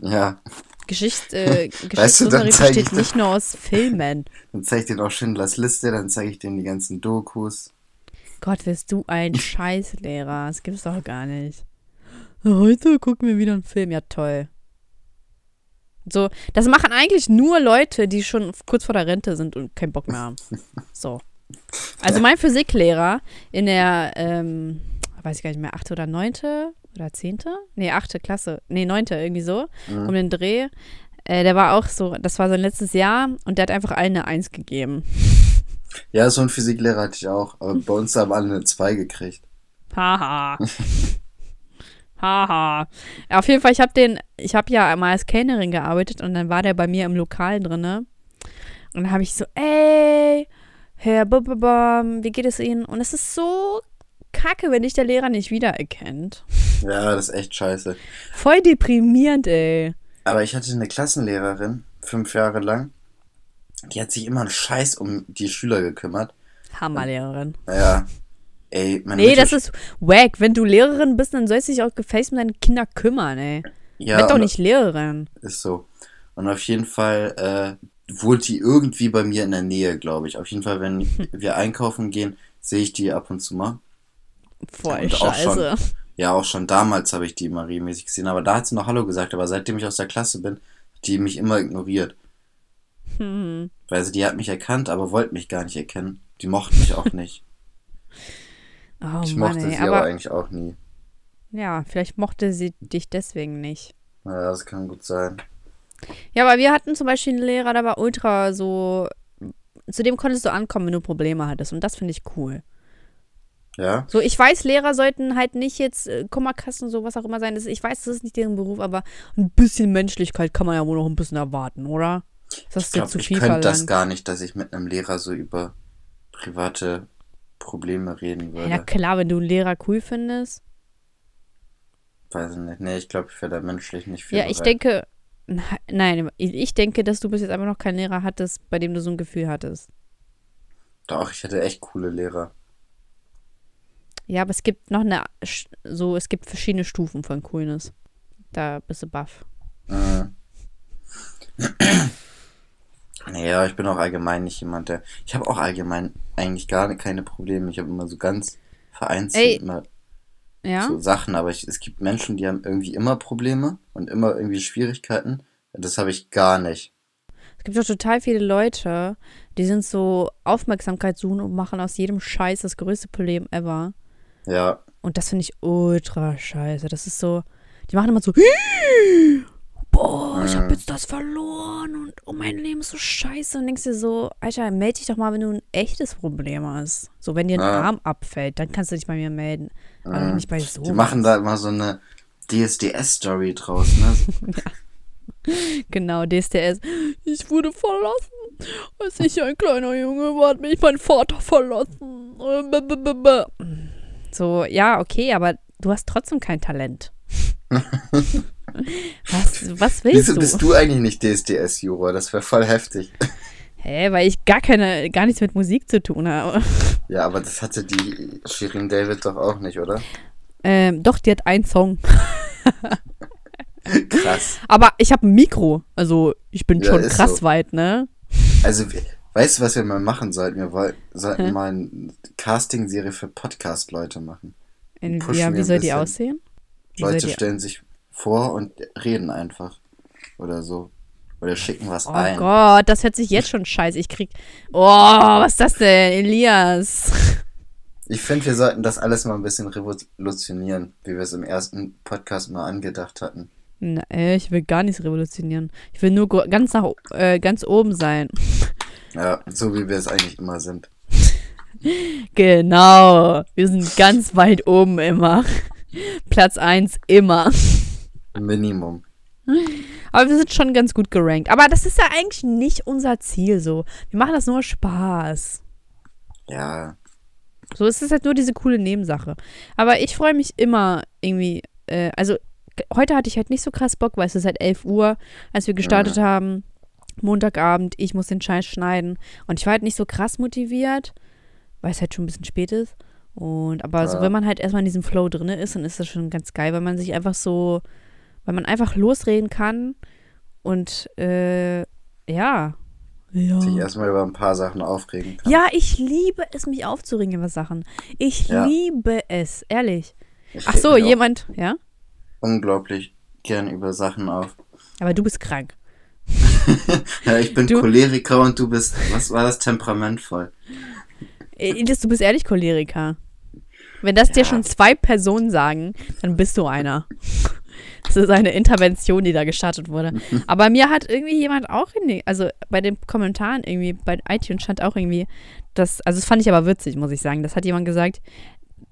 Ja, Geschicht, äh, Weißt du, Geschichtsunterricht zeig ich besteht nicht nur aus Filmen. dann zeige ich denen auch Schindlers Liste, dann zeige ich denen die ganzen Dokus. Gott, wirst du ein Scheißlehrer. Das gibt's doch gar nicht. Heute gucken wir wieder einen Film. Ja, toll. So, das machen eigentlich nur Leute, die schon kurz vor der Rente sind und keinen Bock mehr haben. So. Also mein Physiklehrer in der, ähm, weiß ich gar nicht mehr, achte oder neunte oder zehnte? Nee, achte Klasse. Nee, neunte, irgendwie so. Um den Dreh. Äh, der war auch so, das war sein letztes Jahr und der hat einfach allen eine Eins gegeben. Ja, so einen Physiklehrer hatte ich auch, aber bei uns haben alle eine 2 gekriegt. Haha. Haha. Ja, auf jeden Fall, ich habe den, ich habe ja mal als Kellnerin gearbeitet und dann war der bei mir im Lokal drinne. Und dann habe ich so, ey, Herr Bubabam, wie geht es Ihnen? Und es ist so kacke, wenn dich der Lehrer nicht wiedererkennt. Ja, das ist echt scheiße. Voll deprimierend, ey. Aber ich hatte eine Klassenlehrerin, fünf Jahre lang. Die hat sich immer einen Scheiß um die Schüler gekümmert. Hammerlehrerin. Ja. Ey, meine Nee, das ist wack. Wenn du Lehrerin bist, dann sollst du dich auch gefälligst um deine Kinder kümmern, ey. ja, Werd doch nicht Lehrerin. Ist so. Und auf jeden Fall äh, wohnt die irgendwie bei mir in der Nähe, glaube ich. Auf jeden Fall, wenn wir einkaufen gehen, sehe ich die ab und zu mal. Voll Und auch schon. Ja, auch schon damals habe ich die immer regelmäßig gesehen, aber da hat sie noch Hallo gesagt. Aber seitdem ich aus der Klasse bin, hat die mich immer ignoriert. Hm. Weil sie, die hat mich erkannt, aber wollte mich gar nicht erkennen. Die mochte mich auch nicht. Oh ich Mann, mochte ey. sie aber Aber eigentlich auch nie. ja, vielleicht mochte sie dich deswegen nicht. Ja, das kann gut sein. Ja, aber wir hatten zum Beispiel einen Lehrer, der war ultra so. Zu dem konntest du ankommen, wenn du Probleme hattest. Und das finde ich cool. Ja? So, ich weiß, Lehrer sollten halt nicht jetzt äh, Kummerkasten, so was auch immer sein. Das, ich weiß, das ist nicht deren Beruf, aber ein bisschen Menschlichkeit kann man ja wohl noch ein bisschen erwarten, oder? Ist das Ich dir glaube, zu ich viel könnte das gar nicht, dass ich mit einem Lehrer so über private Probleme reden Ja, würde. klar, wenn du einen Lehrer cool findest. Weiß ich nicht. Nee, ich glaube, ich wäre da menschlich nicht viel Ja, ich bereit. denke. Ne- Nein, ich denke, dass du bis jetzt einfach noch keinen Lehrer hattest, bei dem du so ein Gefühl hattest. Doch, ich hätte echt coole Lehrer. Ja, aber es gibt noch eine. So, es gibt verschiedene Stufen von Coolness. Da bist du baff. Mhm. Naja, ich bin auch allgemein nicht jemand, der. Ich habe auch allgemein eigentlich gar keine Probleme. Ich habe immer so ganz vereinzelt Ey. immer Ja? so Sachen, aber ich, es gibt Menschen, die haben irgendwie immer Probleme und immer irgendwie Schwierigkeiten. Das habe ich gar nicht. Es gibt doch total viele Leute, die sind so Aufmerksamkeit suchen und machen aus jedem Scheiß das größte Problem ever. Ja, Und das finde ich ultra scheiße. Das ist so, die machen immer so, boah, ich habe jetzt das verloren und oh, mein Leben ist so scheiße. Und denkst dir so, Alter, melde dich doch mal, wenn du ein echtes Problem hast. So, wenn dir ein Ja. Arm abfällt, dann kannst du dich bei mir melden. Aber Mhm. nicht bei so. die machen da immer so eine DSDS-Story draus, ne? Genau, DSDS. Ich wurde verlassen. Als ich ein kleiner Junge war, hat mich mein Vater verlassen. So, ja, okay, aber du hast trotzdem kein Talent. was, was willst Wieso du? bist du eigentlich nicht DSDS-Juror? Das wäre voll heftig. Hä, weil ich gar keine, gar nichts mit Musik zu tun habe. Ja, aber das hatte die Shirin David doch auch nicht, oder? Ähm, doch, die hat einen Song. Krass. Aber ich habe ein Mikro. Also, ich bin Ja, schon krass so. weit, ne? Also, wir- weißt du, was wir mal machen sollten? Wir sollten Hä? mal eine Casting-Serie für Podcast-Leute machen. In, ja, wie soll die aussehen? Wie Leute die- stellen sich vor und reden einfach. Oder so. Oder schicken was Oh ein. Gott, das hört sich jetzt schon scheiße. Ich krieg. Oh, was ist das denn, Elias? Ich finde, wir sollten das alles mal ein bisschen revolutionieren, wie wir es im ersten Podcast mal angedacht hatten. Na, ich will gar nichts revolutionieren. Ich will nur ganz nach äh, ganz oben sein. Ja, so wie wir es eigentlich immer sind. Genau. Wir sind ganz weit oben immer. Platz 1 immer. Minimum. Aber wir sind schon ganz gut gerankt. Aber das ist ja eigentlich nicht unser Ziel so. Wir machen das nur Spaß. Ja, So es ist halt nur diese coole Nebensache. Aber ich freue mich immer irgendwie, äh, also heute hatte ich halt nicht so krass Bock, weil es ist halt 11 Uhr, als wir gestartet haben. Montagabend, ich muss den Scheiß schneiden. Und ich war halt nicht so krass motiviert, weil es halt schon ein bisschen spät ist. Und aber so, Ja. wenn man halt erstmal in diesem Flow drin ist, dann ist das schon ganz geil, weil man sich einfach so, weil man einfach losreden kann und äh, ja. Ja. sich erstmal über ein paar Sachen aufregen kann. Ja, ich liebe es, mich aufzuregen über Sachen. Ich Ja. liebe es, ehrlich. Ich Ach so, jemand, ja? Unglaublich gern über Sachen auf. Aber du bist krank. Ja, ich bin Du- Choleriker und du bist, was war das, temperamentvoll. Äh, Elias, du bist ehrlich Choleriker. Wenn das dir Ja. schon zwei Personen sagen, dann bist du einer. Das ist eine Intervention, die da gestartet wurde. Aber mir hat irgendwie jemand auch in die, also bei den Kommentaren irgendwie, bei iTunes stand auch irgendwie, das, also das fand ich aber witzig, muss ich sagen. Das hat jemand gesagt,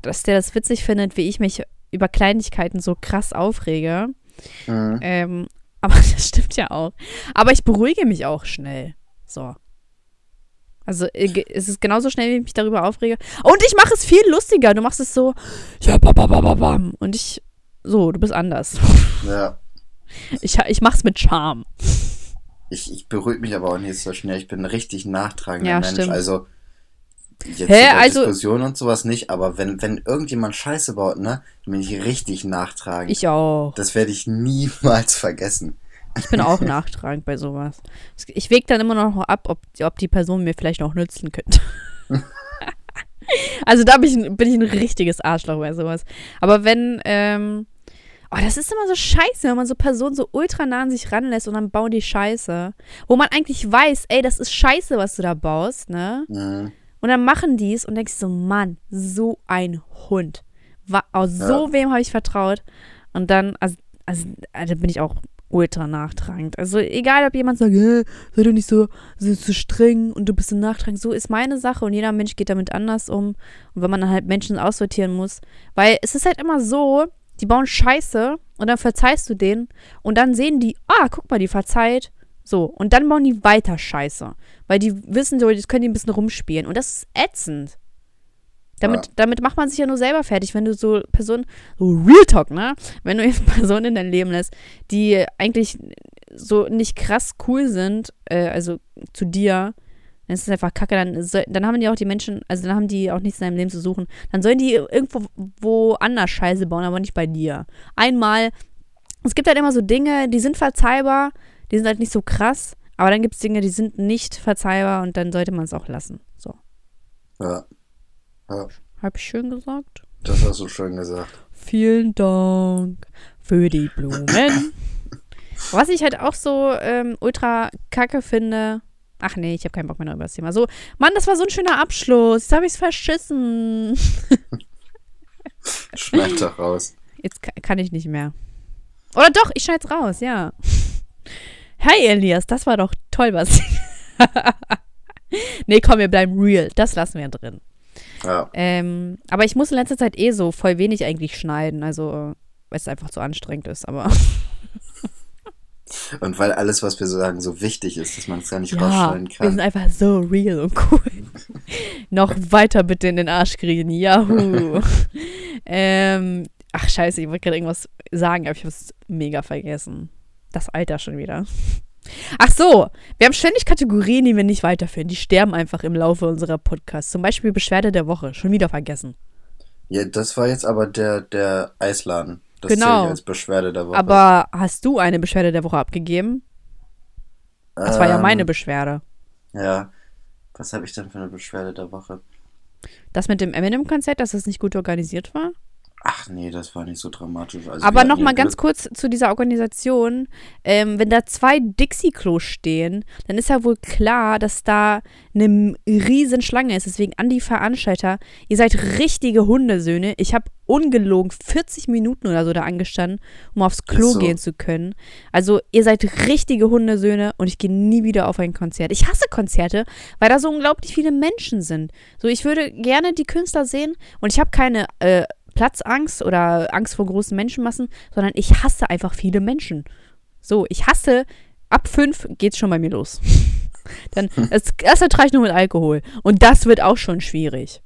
dass der das witzig findet, wie ich mich über Kleinigkeiten so krass aufrege. Mhm. Ähm, aber das stimmt ja auch. Aber ich beruhige mich auch schnell. So. Also äh, es ist genauso schnell, wie ich mich darüber aufrege. Und ich mache es viel lustiger. Du machst es so, ja, babababam. Und ich, so, du bist anders. Ja. Ich, ich mach's mit Charme. Ich, ich beruhige mich aber auch nicht so schnell. Ich bin ein richtig nachtragender Ja, Mensch. stimmt. Also jetzt Hä, in der also- Diskussion und sowas nicht, aber wenn, wenn irgendjemand Scheiße baut, ne, dann bin ich richtig nachtragend. Ich auch. das werde ich niemals vergessen. Ich bin auch nachtragend bei sowas. Ich wege dann immer noch ab, ob, ob die Person mir vielleicht noch nützen könnte. also da bin ich, bin ich ein richtiges Arschloch bei sowas. Aber wenn, ähm, oh, das ist immer so scheiße, wenn man so Personen so ultra nah an sich ranlässt und dann bauen die Scheiße. Wo man eigentlich weiß, ey, das ist scheiße, was du da baust, ne? Mhm. Und dann machen die es und denkst so, Mann, so ein Hund. Wa aus so Ja. wem habe ich vertraut? Und dann, also, also, da bin ich auch ultra nachtragend. Also egal, ob jemand sagt, äh, sei doch nicht so, so, so streng und du bist so nachtragend. So ist meine Sache und jeder Mensch geht damit anders um. Und wenn man dann halt Menschen aussortieren muss, weil es ist halt immer so, die bauen Scheiße und dann verzeihst du denen und dann sehen die, ah, guck mal, die verzeiht. So, und dann bauen die weiter Scheiße. Weil die wissen, so, das können die ein bisschen rumspielen. Und das ist ätzend. Damit, Ja. damit macht man sich ja nur selber fertig, wenn du so Personen, so Real Talk, ne? Wenn du jetzt Personen in dein Leben lässt, die eigentlich so nicht krass cool sind, äh, also zu dir, dann ist es einfach kacke, dann, soll, dann haben die auch die Menschen, also dann haben die auch nichts in deinem Leben zu suchen. Dann sollen die irgendwo woanders Scheiße bauen, aber nicht bei dir. Einmal, es gibt halt immer so Dinge, die sind verzeihbar, die sind halt nicht so krass, aber dann gibt es Dinge, die sind nicht verzeihbar und dann sollte man es auch lassen. So. Ja. ja, Hab ich schön gesagt? das hast du schön gesagt. Vielen Dank für die Blumen. Was ich halt auch so ähm, ultra kacke finde. Ach nee, ich habe keinen Bock mehr über das Thema. So, Mann, das war so ein schöner Abschluss. Jetzt habe ich es verschissen. Schneid doch raus. Jetzt ka- kann ich nicht mehr. Oder doch, ich schneid's raus, ja. Hi Elias, das war doch toll, was. nee, komm, wir bleiben real. Das lassen wir drin. Ja. Ähm, aber ich muss in letzter Zeit eh so voll wenig eigentlich schneiden, also weil es einfach zu anstrengend ist, aber Und weil alles, was wir so sagen, so wichtig ist, dass man es gar nicht ja, rausschneiden wir sind kann. einfach so real und cool. Noch weiter bitte in den Arsch kriegen, Yahoo. ähm, ach scheiße, ich wollte gerade irgendwas sagen, aber ich habe es mega vergessen. Das Alter schon wieder. Ach so, wir haben ständig Kategorien, die wir nicht weiterführen. Die sterben einfach im Laufe unserer Podcasts. Zum Beispiel Beschwerde der Woche. Schon wieder vergessen. Ja, das war jetzt aber der, der Eisladen. Das Genau. zählt als Beschwerde der Woche. Aber hast du eine Beschwerde der Woche abgegeben? Das war ja Ähm, meine Beschwerde. Ja. Was habe ich denn für eine Beschwerde der Woche? Das mit dem Eminem-Konzert, dass es nicht gut organisiert war? Ach nee, das war nicht so dramatisch. Also Aber wir noch hatten mal ja ganz kurz zu dieser Organisation. Ähm, wenn da zwei Dixie-Klos stehen, dann ist ja wohl klar, dass da eine riesen Schlange ist. Deswegen an die Veranstalter, ihr seid richtige Hundesöhne. Ich habe ungelogen 40 Minuten oder so da angestanden, um aufs Klo so. gehen zu können. Also ihr seid richtige Hundesöhne und ich gehe nie wieder auf ein Konzert. Ich hasse Konzerte, weil da so unglaublich viele Menschen sind. So, ich würde gerne die Künstler sehen und ich habe keine äh, Platzangst oder Angst vor großen Menschenmassen, sondern ich hasse einfach viele Menschen. So, ich hasse, ab fünf geht's schon bei mir los. Dann, das erste reicht nur mit Alkohol. Und das wird auch schon schwierig.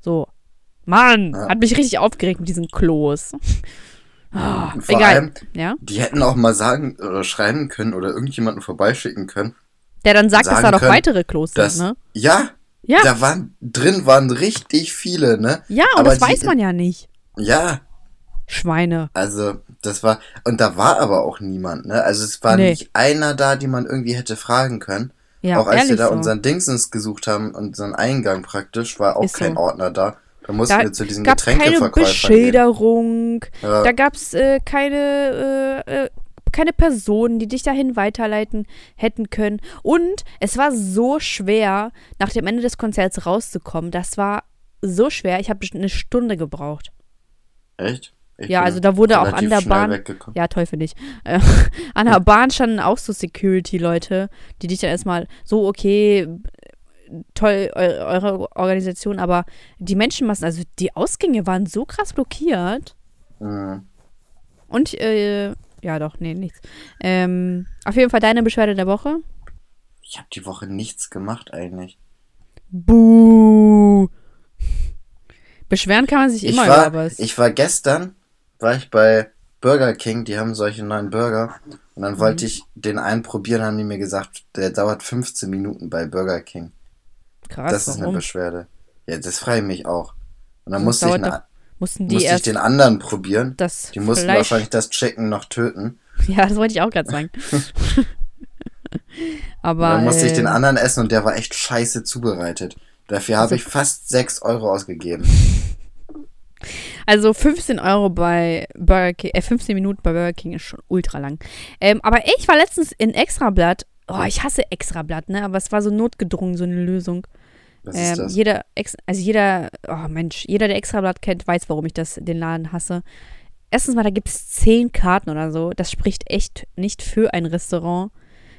So. Mann, Ja. hat mich richtig aufgeregt mit diesen Klos. Und vor egal. allem, ja? die hätten auch mal sagen oder schreiben können oder irgendjemanden vorbeischicken können, Der dann sagt, dass da noch weitere Klos dass, sind, ne? ja, Ja, da waren, drin waren richtig viele, ne? ja, und aber das die- weiß man ja nicht. Ja, Schweine. also das war, und da war aber auch niemand, ne? Also es war Nee. nicht einer da, die man irgendwie hätte fragen können. Ja, auch als wir da so. unseren Dingsens gesucht haben, unseren Eingang praktisch, war auch Ist kein so. Ordner da. Da mussten Da wir zu diesen keine Getränkeverkäufern gehen. Beschilderung. Ja. Da gab es äh, keine, äh, äh, keine Personen, die dich dahin weiterleiten hätten können. Und es war so schwer, nach dem Ende des Konzerts rauszukommen. Das war so schwer. Ich habe eine Stunde gebraucht. Echt? Ich Ja, also da wurde auch an der Bahn. Ja, finde ich. Äh, an der Bahn standen auch so Security-Leute, die dich dann erstmal so, okay, toll, eu eure Organisation, aber die Menschenmassen, also die Ausgänge waren so krass blockiert. Mhm. Und, äh, ja doch, nee, nichts. Ähm, auf jeden Fall deine Beschwerde der Woche. Ich habe die Woche nichts gemacht eigentlich. Buh. Beschweren kann man sich Ich immer war, über was. ich war gestern, war ich bei Burger King, die haben solche neuen Burger. Und dann Mhm. wollte ich den einen probieren, haben die mir gesagt, der dauert 15 Minuten bei Burger King. Krass, das ist eine warum? Beschwerde. Ja, das freue ich mich auch. Und dann Das musste ich, eine, Mussten die musste ich erst den anderen probieren. das Die mussten Fleisch... wahrscheinlich das Chicken noch töten. Ja, das wollte ich auch gerade sagen. Aber Und dann musste ich den äh, anderen essen und der war echt scheiße zubereitet. Dafür habe Also- ich fast 6 Euro ausgegeben. Also 15 Euro bei Burger King, äh, 15 Minuten bei Burger King ist schon ultra lang. Ähm, aber ich war letztens in Extrablatt. Oh, ich hasse Extrablatt, ne? Aber es war so notgedrungen, so eine Lösung. Was ist Ähm, das? jeder, Ex also jeder, oh Mensch, jeder, der Extrablatt kennt, weiß, warum ich das, den Laden hasse. Erstens mal, da gibt es zehn Karten oder so. Das spricht echt nicht für ein Restaurant,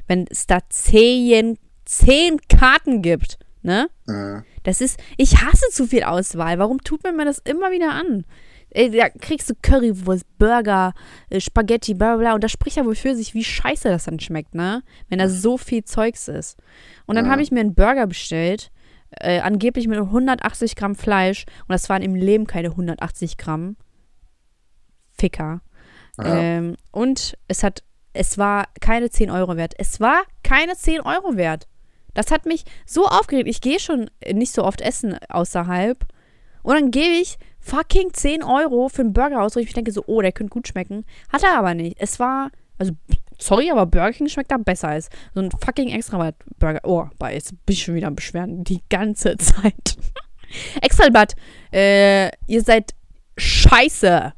wenn es da zehn, zehn Karten gibt, ne? Mhm. Das ist, ich hasse zu viel Auswahl. Warum tut man mir das immer wieder an? Ey, da kriegst du Currywurst, Burger, äh, Spaghetti, bla bla bla. Und das spricht ja wohl für sich, wie scheiße das dann schmeckt, ne? Wenn da so viel Zeugs ist. Und dann Ja. habe ich mir einen Burger bestellt, äh, angeblich mit 180 Gramm Fleisch. Und das waren im Leben keine 180 Gramm. Ficker. Ja. Ähm, und es hat, es war keine 10 Euro wert. Es war keine 10 Euro wert. Das hat mich so aufgeregt. Ich gehe schon nicht so oft essen außerhalb. Und dann gebe ich fucking 10 Euro für einen Burger aus, wo ich denke so, oh, der könnte gut schmecken. Hat er aber nicht. Es war, also, sorry, aber Burger King schmeckt da besser als so ein fucking extra Burger. Oh, aber jetzt bin ich schon wieder am Beschweren. Die ganze Zeit. Extrablatt, äh, ihr seid scheiße.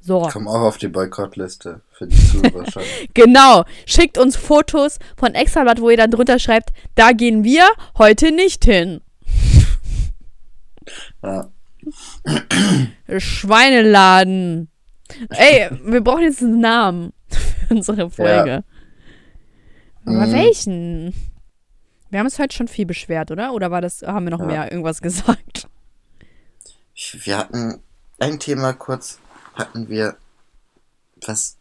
So. Ich komme auch auf die Boykottliste für die Zuhörerschaft. Genau. Schickt uns Fotos von Extrablatt, wo ihr dann drunter schreibt, da gehen wir heute nicht hin. ja. Schweineladen. Ey, wir brauchen jetzt einen Namen für unsere Folge. Aber Mhm. welchen? Wir haben uns heute schon viel beschwert, oder? Oder war das, haben wir noch Ja. mehr irgendwas gesagt? Wir hatten ein Thema kurz, hatten wir, was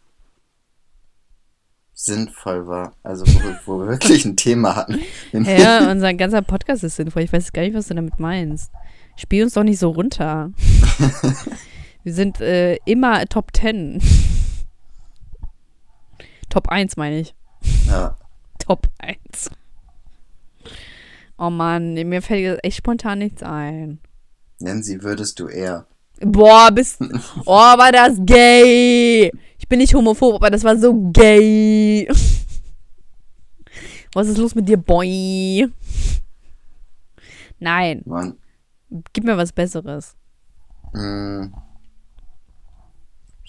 sinnvoll war. Also wo, wir- wirklich ein Thema hatten. Ja, unser ganzer Podcast ist sinnvoll. Ich weiß gar nicht, was du damit meinst. Spiel uns doch nicht so runter. Wir sind äh, immer Top 10. Top 1 meine ich. ja. Top 1. Oh Mann, mir fällt jetzt echt spontan nichts ein. Nennen sie würdest du eher. Boah, bist. Oh, war das gay. Ich bin nicht homophob, aber das war so gay. Was ist los mit dir, Boy? Nein, Man, gib mir was Besseres. mh,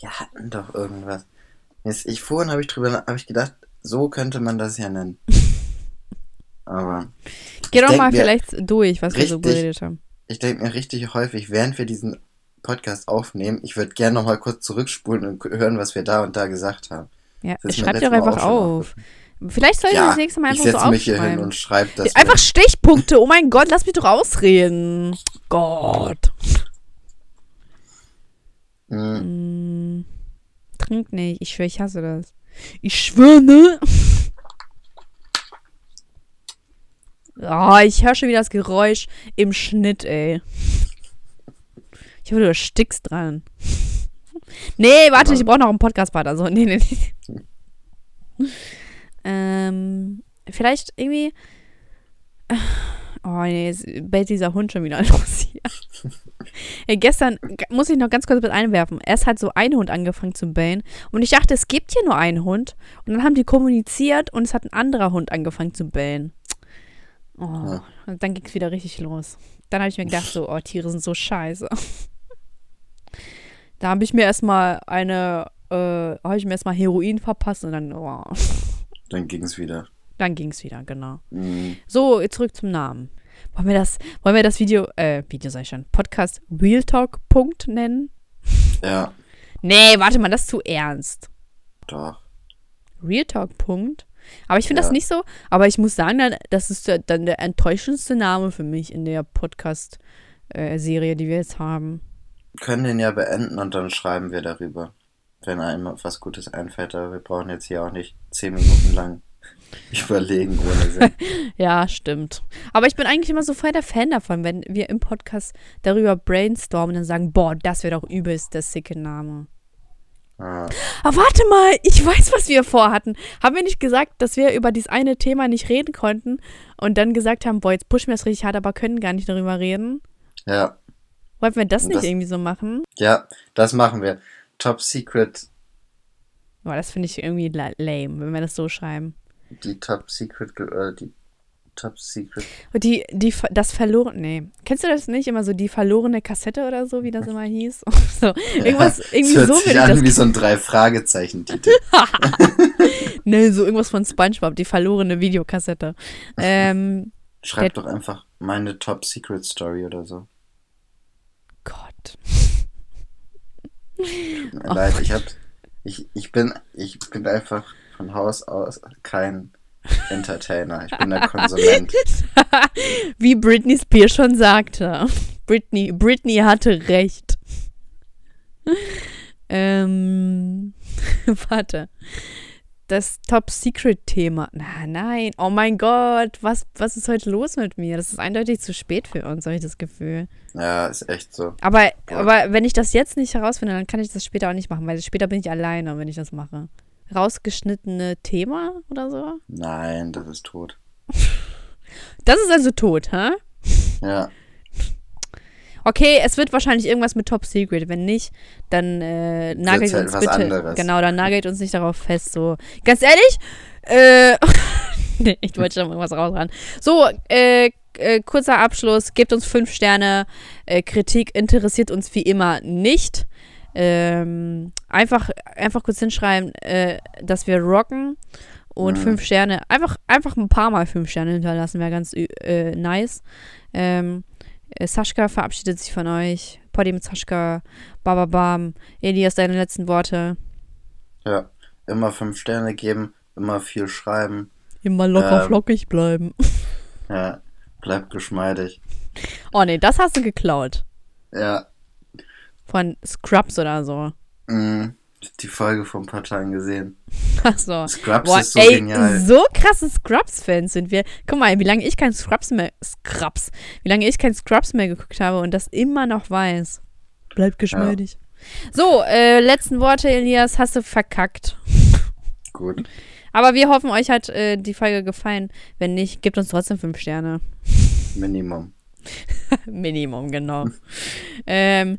wir hatten doch irgendwas. Jetzt, ich vorhin habe ich drüber, habe ich gedacht, so könnte man das ja nennen. Aber Geh doch mal vielleicht durch, was wir so richtig- geredet haben. ich denke mir richtig häufig, während wir diesen Podcast aufnehmen, ich würde gerne noch mal kurz zurückspulen und hören, was wir da und da gesagt haben. Ja, schreib letztes Mal einfach auf. Vielleicht soll ich das nächste Mal ich einfach so setze mich hier hin aufschreiben. und schreibe das. Einfach Stichpunkte. Oh mein Gott, lass mich doch ausreden. Gott. mit. Mh, Mm, trink nicht. Ich schwöre, ich hasse das. Ich schwöre, ne? Oh, ich höre schon wieder das Geräusch im Schnitt, ey. Ich hoffe, du erstickst dran. Nee, warte, ich brauche noch einen Podcast-Partner. So, nee, nee, nee. ähm, vielleicht irgendwie. Oh, nee, jetzt bellt dieser Hund schon wieder los hier. Ja, gestern muss ich noch ganz kurz mit einwerfen. Erst hat so ein Hund angefangen zu bellen und ich dachte, es gibt hier nur einen Hund. Und dann haben die kommuniziert und es hat ein anderer Hund angefangen zu bellen. Oh, Ja. und dann ging es wieder richtig los. Dann habe ich mir gedacht, so, oh, Tiere sind so scheiße. Da habe ich mir erstmal eine, äh, habe ich mir erstmal Heroin verpasst und dann, oh, Dann ging es wieder. dann ging es wieder, genau. Mh, So, zurück zum Namen. Wollen wir das, wollen wir das Video, äh, Video sag ich schon, Podcast Real Talk Punkt nennen? ja, Nee, warte mal, das ist zu ernst. doch. Real Talk Punkt. Aber ich finde Ja. das nicht so, aber ich muss sagen, dann- das ist dann der enttäuschendste Name für mich in der Podcast-Serie, die wir jetzt haben. können den ja beenden und dann schreiben wir darüber. Wenn einem was Gutes einfällt, aber wir brauchen jetzt hier auch nicht zehn Minuten lang Überlegen ohne Sinn. Ja, stimmt. Aber ich bin eigentlich immer so voll der Fan davon, wenn wir im Podcast darüber brainstormen und sagen, boah, das wäre doch übelst der sicke Name. Ah, Aber warte mal, ich weiß, was wir vorhatten. Haben wir nicht gesagt, dass wir über dieses eine Thema nicht reden konnten und dann gesagt haben, boah, jetzt pushen wir das richtig hart, aber können gar nicht darüber reden? ja, Wollten wir das nicht das- irgendwie so machen? ja, das machen wir. Top Secret, Boah, das finde ich irgendwie la- lame, wenn wir das so schreiben. Die Top Secret, äh, die Top Secret. Die, die, das verloren, nee. Kennst du das nicht? Immer so die verlorene Kassette oder so, wie das immer hieß? so, irgendwas, irgendwie das hört so sich an das wie so ein Drei-Fragezeichen-Titel. Ne, so irgendwas von Spongebob, die verlorene Videokassette. Ähm, Schreib doch einfach meine Top Secret Story oder so. Gott. Oh leid, ich hab, ich, ich bin, ich bin einfach von Haus aus kein Entertainer. Ich bin der Konsument. Wie Britney Spears schon sagte. Britney, Britney hatte recht. ähm, warte. Das Top-Secret-Thema. Na, nein. Oh mein Gott. Was, was ist heute los mit mir? Das ist eindeutig zu spät für uns, habe ich das Gefühl. Ja, ist echt so. Aber, aber wenn ich das jetzt nicht herausfinde, dann kann ich das später auch nicht machen, weil später bin ich alleine, wenn ich das mache. Rausgeschnittene Thema oder so? Nein, das ist tot. Das ist also tot, hä? Ja, Okay, es wird wahrscheinlich irgendwas mit Top Secret. Wenn nicht, dann äh, nagelt halt uns bitte. anderes. Genau, dann nagelt uns nicht darauf fest. So, ganz ehrlich, äh, nee, ich wollte schon irgendwas raushauen. So, äh, äh, kurzer Abschluss. Gebt uns fünf Sterne. Äh, Kritik interessiert uns wie immer nicht. Ähm, einfach, einfach kurz hinschreiben, äh, dass wir rocken und Mhm. fünf Sterne. Einfach, einfach ein paar Mal fünf Sterne hinterlassen wäre ganz äh, nice. Ähm, äh, Sascha verabschiedet sich von euch. Poddy mit Sascha. Bababam. Elias, deine letzten Worte. ja. Immer fünf Sterne geben, immer viel schreiben. Immer locker Ähm. flockig bleiben. Ja, bleibt geschmeidig. Oh nee, das hast du geklaut. Ja, Von Scrubs oder so. mh, ich hab die Folge vor ein paar Tagen gesehen. Ach so. Scrubs Boah, ist so ey, genial. so krasse Scrubs-Fans sind wir. Guck mal, wie lange ich kein Scrubs mehr, Scrubs, wie lange ich kein Scrubs mehr geguckt habe und das immer noch weiß. Bleibt geschmeidig. So, äh, letzten Worte, Elias, hast du verkackt. Gut. Aber wir hoffen, euch hat äh, die Folge gefallen. Wenn nicht, gebt uns trotzdem fünf Sterne. Minimum. Minimum, genau. ähm,